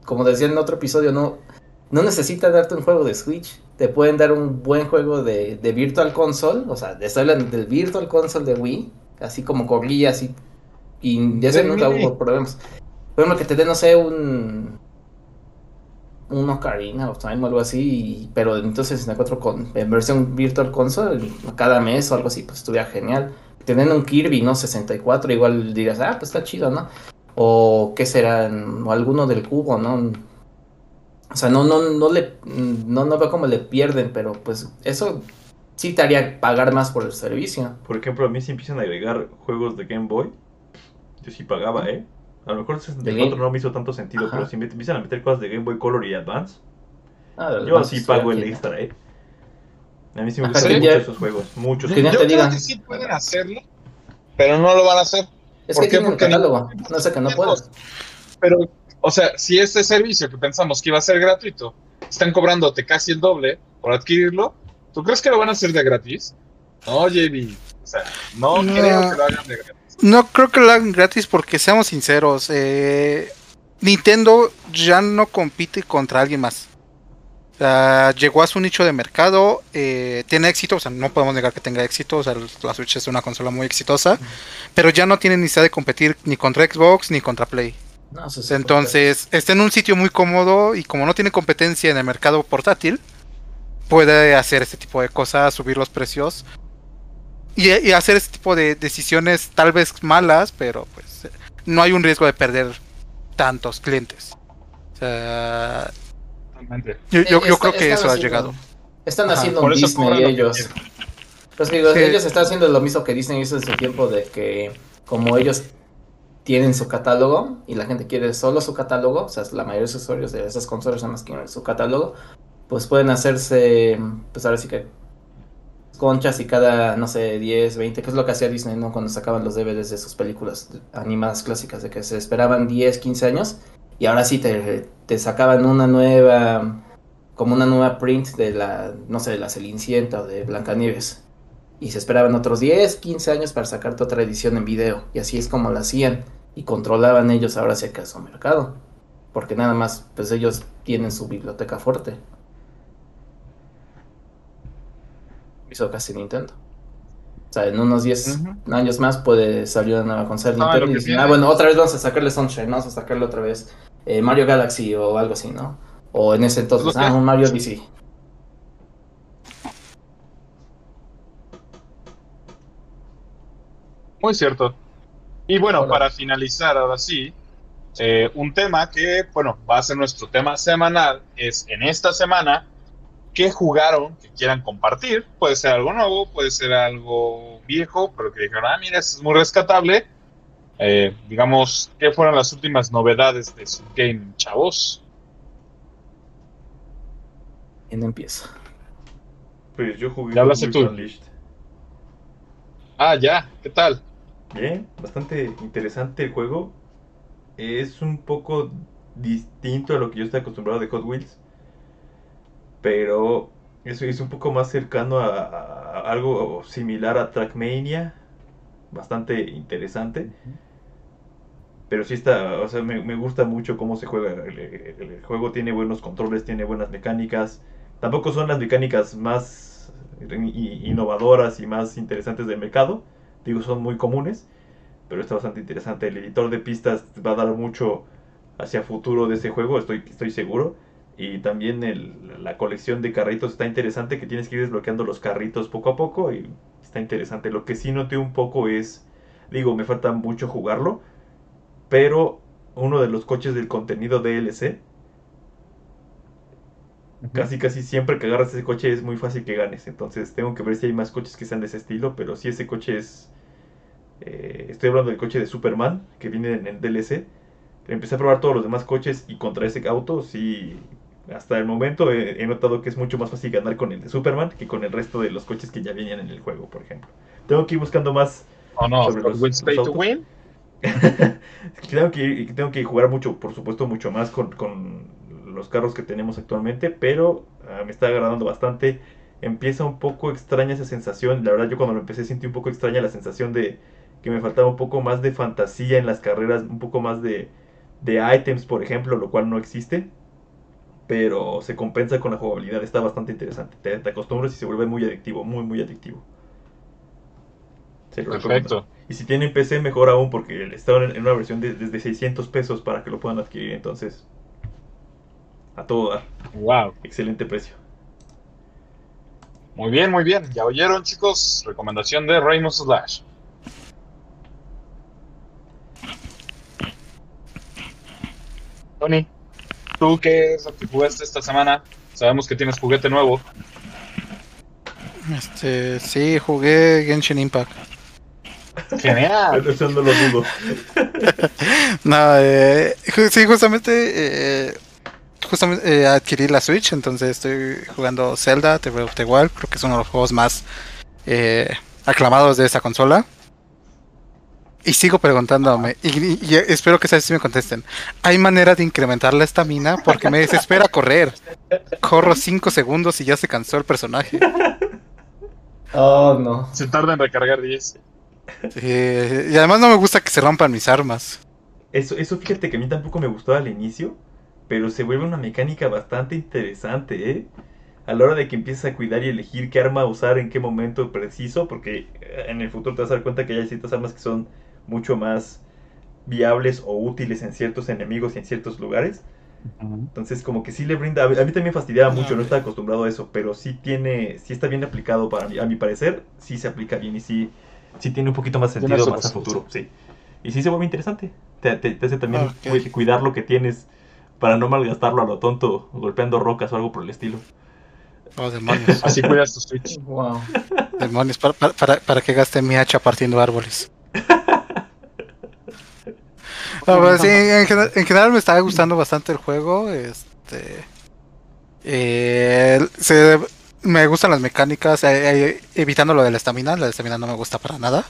como decía en otro episodio, no, no necesitan darte un juego de Switch, te pueden dar un buen juego de, de Virtual Console, o sea, les hablan del Virtual Console de Wii, así como corría, así, y ese Del nunca hubo problemas. Por ejemplo, que te den, no sé, un, un Ocarina of Time o algo así, y- pero entonces 64 con, en versión Virtual Console, cada mes o algo así, pues estuviera genial. Tener un Kirby, ¿no? 64, igual dirás, ah, pues está chido, ¿no? O qué será, o alguno del cubo, ¿no? O sea, no, no, no le, no, no veo cómo le pierden, pero pues eso sí te haría pagar más por el servicio. Por ejemplo, a mí si empiezan a agregar juegos de Game Boy, yo sí pagaba, ¿eh? A lo mejor el 64 Game- no me hizo tanto sentido, Ajá. pero si me empiezan a meter cosas de Game Boy Color y Advance, Ah, yo sí pago el extra, ¿eh? A mí sí me Ajá, gustan mucho ya- esos juegos, muchos. Que Yo te creo digan. que sí pueden hacerlo, pero no lo van a hacer. Es ¿Por que qué? tiene un Porque catálogo, no sé que no puedes. Pero, o sea, si este servicio que pensamos que iba a ser gratuito, están cobrándote casi el doble por adquirirlo, ¿tú crees que lo van a hacer de gratis? No, JB. O sea, no, No. creo que lo hagan de gratis. No creo que lo hagan gratis porque seamos sinceros, eh, Nintendo ya no compite contra alguien más. Ah, llegó a su nicho de mercado, eh, tiene éxito, o sea, no podemos negar que tenga éxito, o sea, la Switch es una consola muy exitosa, pero ya no tiene necesidad de competir ni contra Xbox ni contra Play. No, eso sí Entonces, está en un sitio muy cómodo y como no tiene competencia en el mercado portátil, puede hacer este tipo de cosas, subir los precios y, y hacer este tipo de decisiones tal vez malas, pero pues no hay un riesgo de perder tantos clientes. O sea, Totalmente. yo, yo- yo Está- creo que eso ha llegado. Están Ajá, haciendo por un Disney ellos. Pues digo, Sí. ellos están haciendo lo mismo que Disney hizo en su tiempo de que como ellos tienen su catálogo y la gente quiere solo su catálogo, o sea, la mayoría de sus usuarios de esas consolas son más que quieren su catálogo, pues pueden hacerse, pues ahora sí que conchas y cada, no sé, 10, 20, que es lo que hacía Disney, ¿no? Cuando sacaban los DVDs de sus películas animadas clásicas, de que se esperaban 10, 15 años y ahora sí te, te sacaban una nueva, como una nueva print de la, no sé, de la Cenicienta o de Blancanieves. Y se esperaban otros 10, 15 años para sacarte otra edición en video. Y así es como lo hacían. Y controlaban ellos ahora si acaso mercado. Porque nada más, pues ellos tienen su biblioteca fuerte. Hizo casi Nintendo. O sea, en unos 10 Ujú. años más puede salir una nueva consola de Ah, Nintendo y dicen, ah, bueno, otra vez vamos a sacarle Sunshine, vamos a sacarle otra vez eh, Mario Galaxy o algo así, ¿no? O en ese entonces, que- ah, un Mario Odyssey. Muy cierto. Y bueno, Hola. para finalizar, ahora sí, eh, un tema que, bueno, va a ser nuestro tema semanal, es en esta semana, ¿qué jugaron que quieran compartir? Puede ser algo nuevo, puede ser algo viejo, pero que dijeron, ah, mira, es muy rescatable. Eh, digamos, ¿qué fueron las últimas novedades de su game, chavos? ¿Quién empieza? Pues yo jugué Ya hablaste tú. Ah, ya, ¿qué tal? Bien, bastante interesante el juego. Es un poco distinto a lo que yo estoy acostumbrado de Hot Wheels. Pero eso es un poco más cercano a, a- a algo similar a Trackmania. Bastante interesante. Pero sí está, o sea, me, me gusta mucho cómo se juega. El, el- juego tiene buenos controles, tiene buenas mecánicas. Tampoco son las mecánicas más innovadoras y más interesantes del mercado. Digo, son muy comunes, pero está bastante interesante. El editor de pistas va a dar mucho hacia futuro de ese juego, estoy, estoy seguro. Y también el- la colección de carritos está interesante, que tienes que ir desbloqueando los carritos poco a poco y está interesante. Lo que sí noté un poco es, digo, me falta mucho jugarlo, pero uno de los coches del contenido DLC, casi casi siempre que agarras ese coche es muy fácil que ganes. Entonces tengo que ver si hay más coches que sean de ese estilo, pero si ese coche es... eh, estoy hablando del coche de Superman, que viene en el DLC. Empecé a probar todos los demás coches y contra ese auto, sí, hasta el momento he, he notado que es mucho más fácil ganar con el de Superman que con el resto de los coches que ya venían en el juego, por ejemplo. Tengo que ir buscando más ¿O no? Sobre ¿Hot los- to. Win? tengo, que, jugar mucho, por supuesto, mucho más con, los carros que tenemos actualmente, pero ah, me está agradando bastante. Empieza un poco extraña esa sensación. La verdad, yo cuando lo empecé sentí un poco extraña la sensación de que me faltaba un poco más de fantasía en las carreras, un poco más de, de items, por ejemplo, lo cual no existe. Pero se compensa con la jugabilidad, está bastante interesante. Te, te acostumbras y se vuelve muy adictivo, muy, muy adictivo. Se lo recomiendo. Perfecto. Y si tienen PC, mejor aún, porque está en en una versión de, desde 600 pesos para que lo puedan adquirir. Entonces, a todo dar. Wow. Excelente precio. Muy bien, muy bien. Ya oyeron, chicos. Recomendación de Rainbow Slash. Tony, ¿tú qué es lo que jugaste esta semana? Sabemos que tienes juguete nuevo. Este, sí, jugué Genshin Impact. Genial. Pero eso no lo dudo. No, eh, ju- sí, justamente, eh, justamente eh, adquirí la Switch, entonces estoy jugando Zelda, The Breath of the Wild, creo que es uno de los juegos más eh, aclamados de esa consola. Y sigo preguntándome, y, y- y espero que sí me contesten. ¿Hay manera de incrementar la estamina? Porque me desespera correr. Corro 5 segundos y ya se cansó el personaje. Oh, no. Se tarda en recargar 10. Eh, y además no me gusta que se rompan mis armas. Eso, eso fíjate que a mí tampoco me gustó al inicio. pero se vuelve una mecánica bastante interesante, ¿eh? A la hora de que empiezas a cuidar y elegir qué arma usar en qué momento preciso, porque eh, en el futuro te vas a dar cuenta que hay ciertas armas que son mucho más viables o útiles en ciertos enemigos y en ciertos lugares. Entonces, como que sí le brinda. A mí también me fastidiaba mucho, no estaba acostumbrado a eso, pero sí tiene, sí está bien aplicado para mí. A mi parecer, sí se aplica bien y sí, sí tiene un poquito más sentido más a futuro, sí. Y sí se vuelve interesante. Te, te, hace también cuidar lo que tienes para no malgastarlo a lo tonto, golpeando rocas o algo por el estilo. Oh, demonios. Así cuidas tu Switch. Wow. Demonios, para, para, para que gaste mi hacha partiendo árboles. No, pues sí, en, general me está gustando bastante el juego. Este. Eh, me gustan las mecánicas, eh, eh, evitando lo de la estamina. La estamina no me gusta para nada.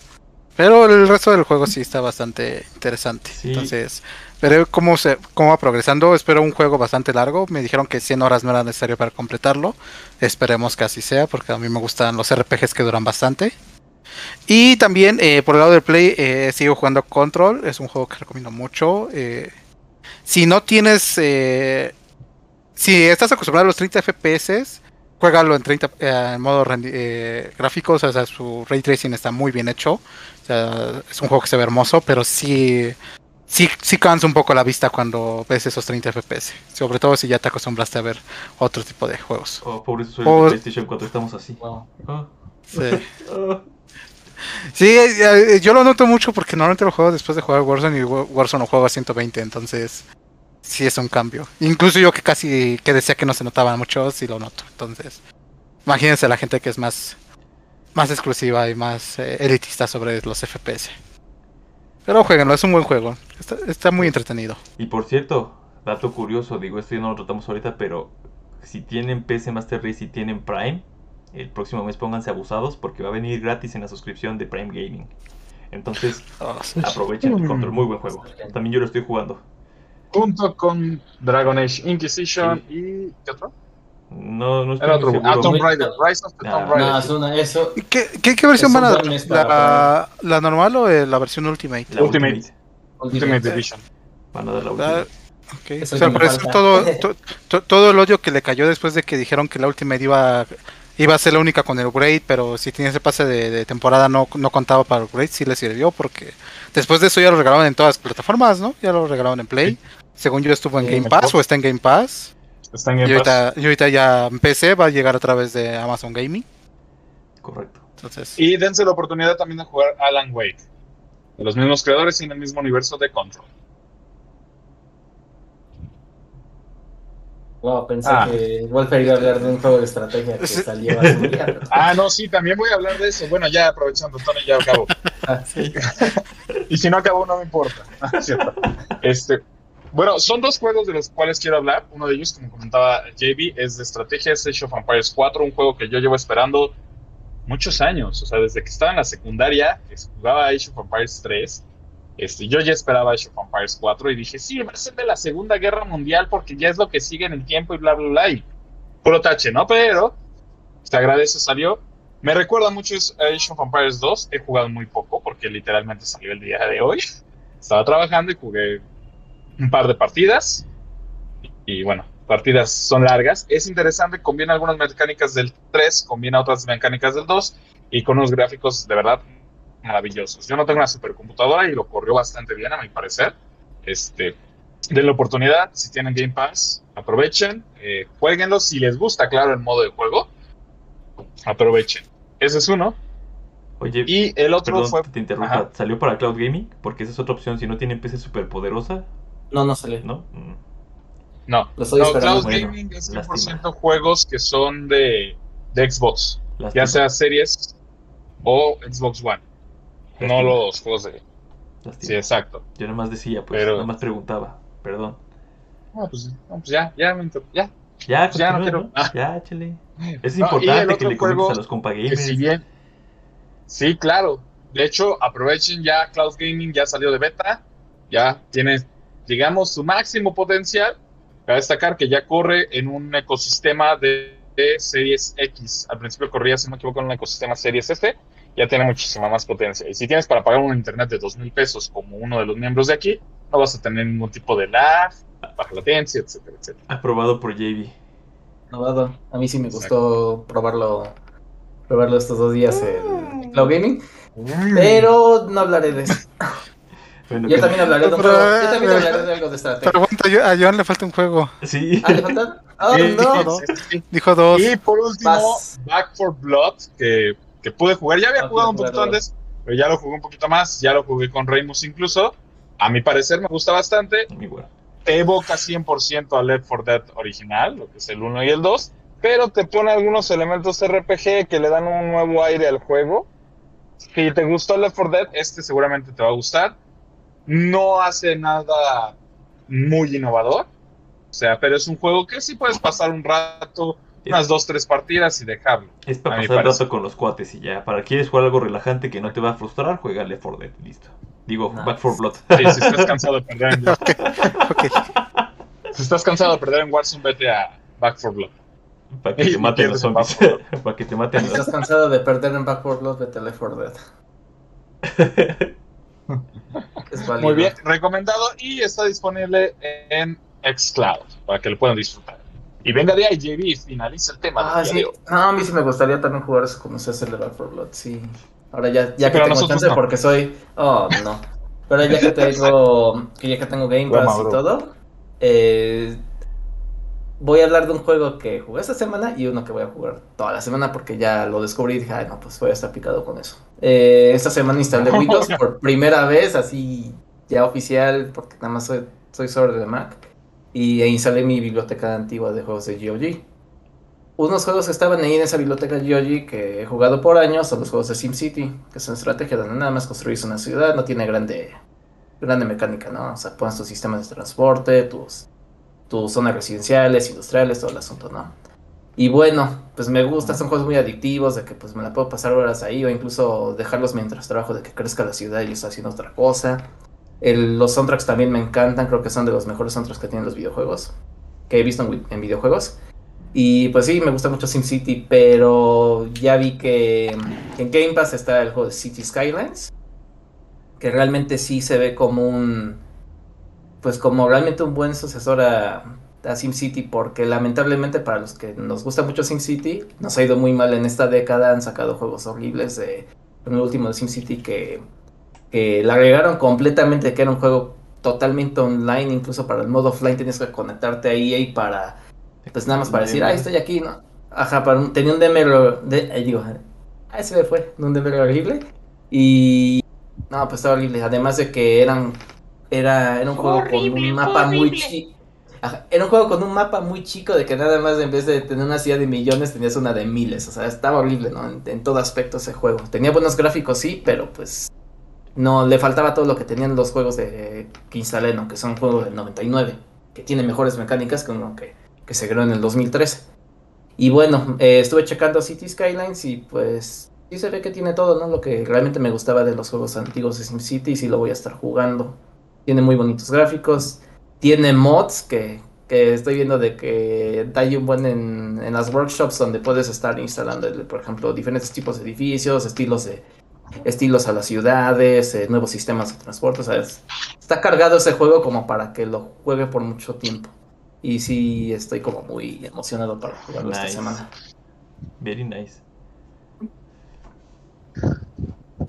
Pero el resto del juego sí está bastante interesante. Entonces, veré cómo, se, cómo va progresando. Espero un juego bastante largo. Me dijeron que 100 horas no era necesario para completarlo. Esperemos que así sea, porque a mí me gustan los RPGs que duran bastante. Y también eh, por el lado del Play eh, sigo jugando Control, es un juego que recomiendo mucho. Si no tienes, si estás acostumbrado a los 30 FPS, juégalo en 30 en modo gráfico, o sea, su ray tracing está muy bien hecho. es un juego que se ve hermoso, pero sí, sí, sí cansa un poco la vista cuando ves esos 30 FPS. Sobre todo si ya te acostumbraste a ver otro tipo de juegos. Oh, por eso soy PlayStation 4 estamos así. Ah. Sí. Ah. Sí, eh, eh, yo lo noto mucho porque normalmente lo juego después de jugar Warzone y Warzone lo juego a 120, entonces sí es un cambio. Incluso yo que casi que decía que no se notaba mucho, sí lo noto. Entonces, imagínense la gente que es más, más exclusiva y más eh, elitista sobre los FPS. Pero jueguenlo, es un buen juego. Está, muy entretenido. Y por cierto, dato curioso, digo, esto ya no lo tratamos ahorita, pero si tienen PC Master Race y tienen Prime, el próximo mes pónganse abusados porque va a venir gratis en la suscripción de Prime Gaming. Entonces, ah, aprovechen el control, muy buen juego. También yo lo estoy jugando. Junto con Dragon Age Inquisition y. ¿Qué otro? No, no estoy otro. Ah, Tomb Raider, Rise of the Tomb Raider. No, es una, eso, ¿Qué, qué, versión van a dar? ¿La, ¿La, normal o la versión Ultimate? La Ultimate. Ultimate, Edition. Van a dar la Ultimate. Okay. O sea, por eso todo, todo el odio que le cayó después de que dijeron que la Ultimate iba iba a ser la única con el upgrade, pero si tenía ese pase de, temporada no, no contaba para el upgrade, sí le sirvió porque después de eso ya lo regalaban en todas las plataformas, ¿no? Ya lo regalaban en Play. Según yo estuvo en Game Pass o está en Game Pass. Está en Game y ahorita, Pass. Y ahorita ya en PC va a llegar a través de Amazon Gaming. Correcto. Entonces... Y dense la oportunidad también de jugar Alan Wake. De los mismos creadores y en el mismo universo de Control. Wow, pensé ah. que Wolfer iba a hablar de un juego de estrategia que salió hace Ah, no, sí, también voy a hablar de eso. Bueno, ya aprovechando, Tony, ya acabo. Ah, y si no acabo, no me importa. Ah, este, bueno, son dos juegos de los cuales quiero hablar. Uno de ellos, como comentaba JB, es de estrategia, es Age of Empires 4, un juego que yo llevo esperando muchos años. O sea, desde que estaba en la secundaria, jugaba Age of Empires 3 este, yo ya esperaba Age of Empires 4 y dije, sí, va a ser de la Segunda Guerra Mundial porque ya es lo que sigue en el tiempo y bla, bla, bla. Y puro tache, ¿no? Pero te agradece, salió. Me recuerda mucho Age of Empires 2. He jugado muy poco porque literalmente salió el día de hoy. Estaba trabajando y jugué un par de partidas. Y, bueno, partidas son largas. Es interesante, combina algunas mecánicas del 3, combina otras mecánicas del 2 y con unos gráficos de verdad maravillosos. Yo no tengo una supercomputadora y lo corrió bastante bien, a mi parecer. Este, den la oportunidad, si tienen Game Pass, aprovechen, eh, jueguenlo. Si les gusta, claro, el modo de juego, aprovechen. Ese es uno. Oye, y el otro fue. Te interrumpa, ¿salió para Cloud Gaming? Porque esa es otra opción. Si no tienen PC super poderosa. No, no salió. ¿No? Mm. No, no Cloud Gaming es 100% juegos que son de, de Xbox, ya sea series o Xbox One. No los juegos de. Sí, exacto. Yo nomás decía, pues, Pero... nomás preguntaba, perdón. No, pues, pues ya, ya, ya. Ya, pues ya no quiero. Ah. Ya, chile. Es importante que le comentes a los compagamers. Si bien, sí, claro. De hecho, aprovechen ya Cloud Gaming, ya salió de beta. Ya tiene, digamos, su máximo potencial. Para destacar que ya corre en un ecosistema de, de Series X. Al principio corría, si no me equivoco, en un ecosistema Series S ya tiene muchísima más potencia. Y si tienes para pagar un internet de dos mil pesos como uno de los miembros de aquí, no vas a tener ningún tipo de lag, baja latencia, etcétera, etcétera. Aprobado por JB. Probado. A mí sí me gustó probarlo probarlo estos dos días en Cloud Gaming. Pero no hablaré de eso. Bueno, Yo que- también hablaré de un Pero, juego. Yo también hablaré de algo de estrategia. Pero aguanta, yo- a Joan le falta un juego. Sí. ¿Ah, le faltan? Oh, Sí, no. no. sí, sí, sí. Dijo dos. Y por último, Vas. Back for Blood, que, que pude jugar. Ya había Ah, jugado un poquito antes, pero ya lo jugué un poquito más. Ya lo jugué con Reymus incluso. A mi parecer me gusta bastante. Te evoca 100% al Left 4 Dead original, lo que es el 1 y el 2. Pero te pone algunos elementos RPG que le dan un nuevo aire al juego. Si te gustó Left 4 Dead, este seguramente te va a gustar. No hace nada muy innovador. O sea, pero es un juego que sí puedes pasar un rato, unas dos, tres partidas y dejarlo. Es para pasar el rato con los cuates y ya. Para quieres jugar algo relajante que no te va a frustrar, juega Left 4 Dead. Listo. Digo, Nice. Back 4 Blood. Sí, si estás cansado de perder en, Ok. si estás cansado de perder en Warzone, vete a Back 4 Blood. Para que te maten los zombies. Back 4 para que te maten Si estás cansado de perder en Backward Blood, vete a Left 4 Dead. Es válido. Muy bien, recomendado y está disponible en Xcloud para que lo puedan disfrutar. Y venga de ahí, JB, finaliza el tema. Ah, sí. No, a mí sí me gustaría también jugar eso como se hace el Back 4 Blood, sí. Ahora ya, ya que pero tengo chance no. porque soy... Oh, no. Pero ya que tengo, que ya que tengo Game Pass y todo, eh, voy a hablar de un juego que jugué esta semana y uno que voy a jugar toda la semana porque ya lo descubrí y dije, ay, no, pues voy a estar picado con eso. Eh, esta semana instalé Windows por primera vez, así ya oficial, porque nada más soy, soy usuario de Mac, y e instalé mi biblioteca antigua de juegos de GOG. Unos juegos que estaban ahí en esa biblioteca GOG que he jugado por años son los juegos de SimCity, que es una estrategia donde nada más construís una ciudad, no tiene grande, grande mecánica, ¿no? O sea, pones tus sistemas de transporte, tus, tus zonas residenciales, industriales, todo el asunto, ¿no? Y bueno, pues me gusta, son juegos muy adictivos, de que pues me la puedo pasar horas ahí o incluso dejarlos mientras trabajo, de que crezca la ciudad y yo estoy haciendo otra cosa. Los soundtracks también me encantan, creo que son de los mejores soundtracks que tienen los videojuegos, que he visto en, en videojuegos. Y pues sí, me gusta mucho SimCity, pero ya vi que en Game Pass está el juego de City Skylines, que realmente sí se ve como un, pues como realmente un buen sucesor a, SimCity, porque lamentablemente para los que nos gusta mucho SimCity, nos ha ido muy mal en esta década, han sacado juegos horribles de, el último de SimCity que, que la agregaron completamente, que era un juego totalmente online, incluso para el modo offline tenías que conectarte a EA para, pues nada más para decir, ah, estoy aquí, ¿no? Ajá, para un- tenía un DMR, de, eh, digo, ah, se me fue, un DMR horrible, y, no, pues estaba horrible, además de que eran, era, era un juego con un mapa muy chico. Era un juego con un mapa muy chico de que nada más en vez de tener una ciudad de millones tenías una de miles. O sea, estaba horrible, ¿no? En, en todo aspecto ese juego. Tenía buenos gráficos, sí, pero pues no le faltaba todo lo que tenían los juegos de que instalé, ¿no? Que son juegos del 99, que tienen mejores mecánicas que uno que, que se creó en el 2013. Y bueno, eh, estuve checando City Skylines y pues sí se ve que tiene todo, ¿no? Lo que realmente me gustaba de los juegos antiguos de SimCity y sí lo voy a estar jugando. Tiene muy bonitos gráficos, tiene mods que, que estoy viendo de que hay un buen en, en las workshops donde puedes estar instalando, por ejemplo, diferentes tipos de edificios, estilos de estilos a las ciudades, eh, nuevos sistemas de transporte, o sea, es- está cargado ese juego como para que lo juegue por mucho tiempo. Y sí, estoy como muy emocionado para jugarlo esta semana. Very nice.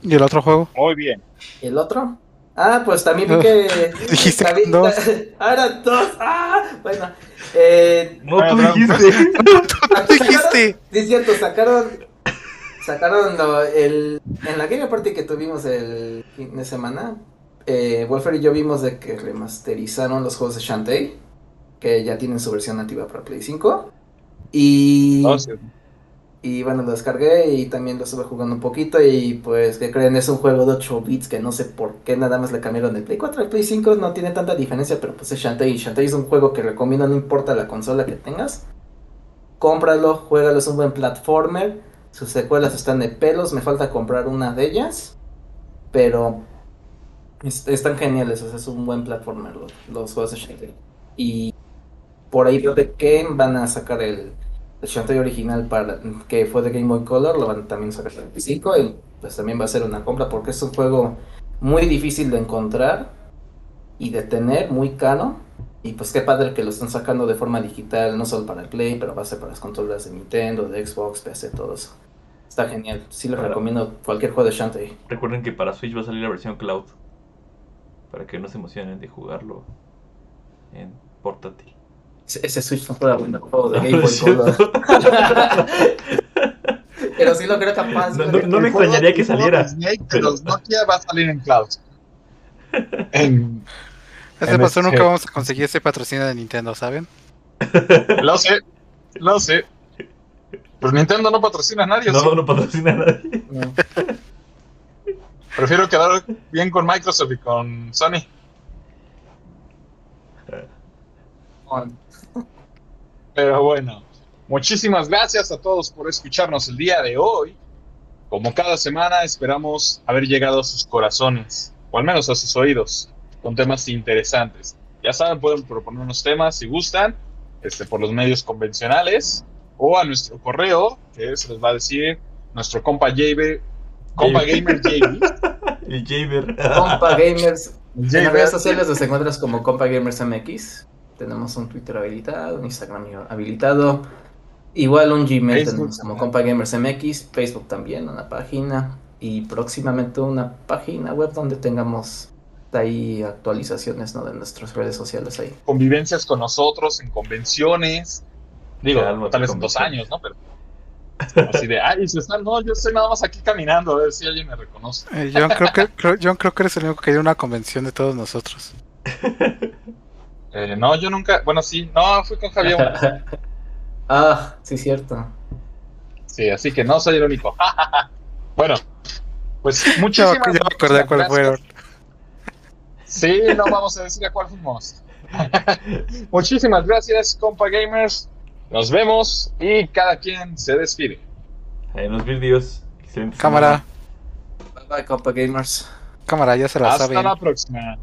¿Y el otro juego? Muy bien. ¿Y el otro? Ah, pues también vi que... Dijiste también- dos. Ah, eran dos. Ah, bueno. Eh, No, tú dijiste. dijiste? Sí, es cierto, sacaron. Sacaron lo- el. En la Game Party que tuvimos el fin de semana. Eh, Wolfer y yo vimos de que remasterizaron los juegos de Shantae. Que ya tienen su versión nativa para Play 5. Y. No, sí. Y bueno, lo descargué y también lo estuve jugando un poquito. Y pues, que creen? Es un juego de 8 bits que no sé por qué nada más le cambiaron del Play 4 al Play 5. No tiene tanta diferencia, pero pues es Shantae. Y Shantae es un juego que recomiendo, no importa la consola que tengas. Cómpralo, juégalo, es un buen platformer. Sus secuelas están de pelos, me falta comprar una de ellas. Pero es- están geniales, o sea, es un buen platformer los, los juegos de Shantae. Y por ahí de que van a sacar el Shantae original para que fue de Game Boy Color, lo van a también sacar el 5 y pues también va a ser una compra porque es un juego muy difícil de encontrar y de tener, muy caro. Y pues qué padre que lo están sacando de forma digital, no solo para el Play, pero va a ser para las consolas de Nintendo, de Xbox, PC, todo eso. Está genial. Sí les recomiendo cualquier juego de Shantae. Recuerden que para Switch va a salir la versión cloud. Para que no se emocionen de jugarlo en portátil. Ese, ese Switch no fuera bueno juego de Game Boy. Color. pero sí lo creo capaz. No, no, no me extrañaría que saliera. Snake de pero- los Nokia va a salir en cloud. En- En paso este- nunca vamos a conseguir ese patrocinio de Nintendo, ¿saben? lo sé, lo sé. Pues Nintendo no patrocina a nadie. No, ¿sí? no patrocina a nadie. No. Prefiero quedar bien con Microsoft y con Sony. Pero bueno, muchísimas gracias a todos por escucharnos el día de hoy. Como cada semana, esperamos haber llegado a sus corazones, o al menos a sus oídos, con temas interesantes. Ya saben, pueden proponernos temas si gustan, este, por los medios convencionales, o a nuestro correo, que se les va a decir nuestro compa Jaber, compa gamer Jaber. Compa Gamers. En las redes sociales los encuentras como Compa Gamers MX. Tenemos un Twitter habilitado, un Instagram habilitado. Igual un Gmail Facebook tenemos como también. Compa Gamers MX. Facebook también, una página. Y próximamente una página web donde tengamos ahí actualizaciones ¿no? de nuestras redes sociales ahí. convivencias con nosotros en convenciones. Digo, tal vez en dos años, ¿no? Pero así de, ay, si están, no, yo estoy nada más aquí caminando, a ver si alguien me reconoce. Eh, John, creo que, creo, John, creo que eres el único que dio una convención de todos nosotros. Eh, no, yo nunca, bueno, sí, no, fui con Javier. ah, sí, cierto. Sí, así que no soy el único. bueno, pues Ya, muchísimas ya me acordé cuál fueron. Sí, no vamos a decir a cuál fuimos. muchísimas gracias, compa gamers. Nos vemos y cada quien se despide. En los vídeos. Cámara, Bye bye, Compa Gamers. cámara, ya se la Hasta saben. la próxima.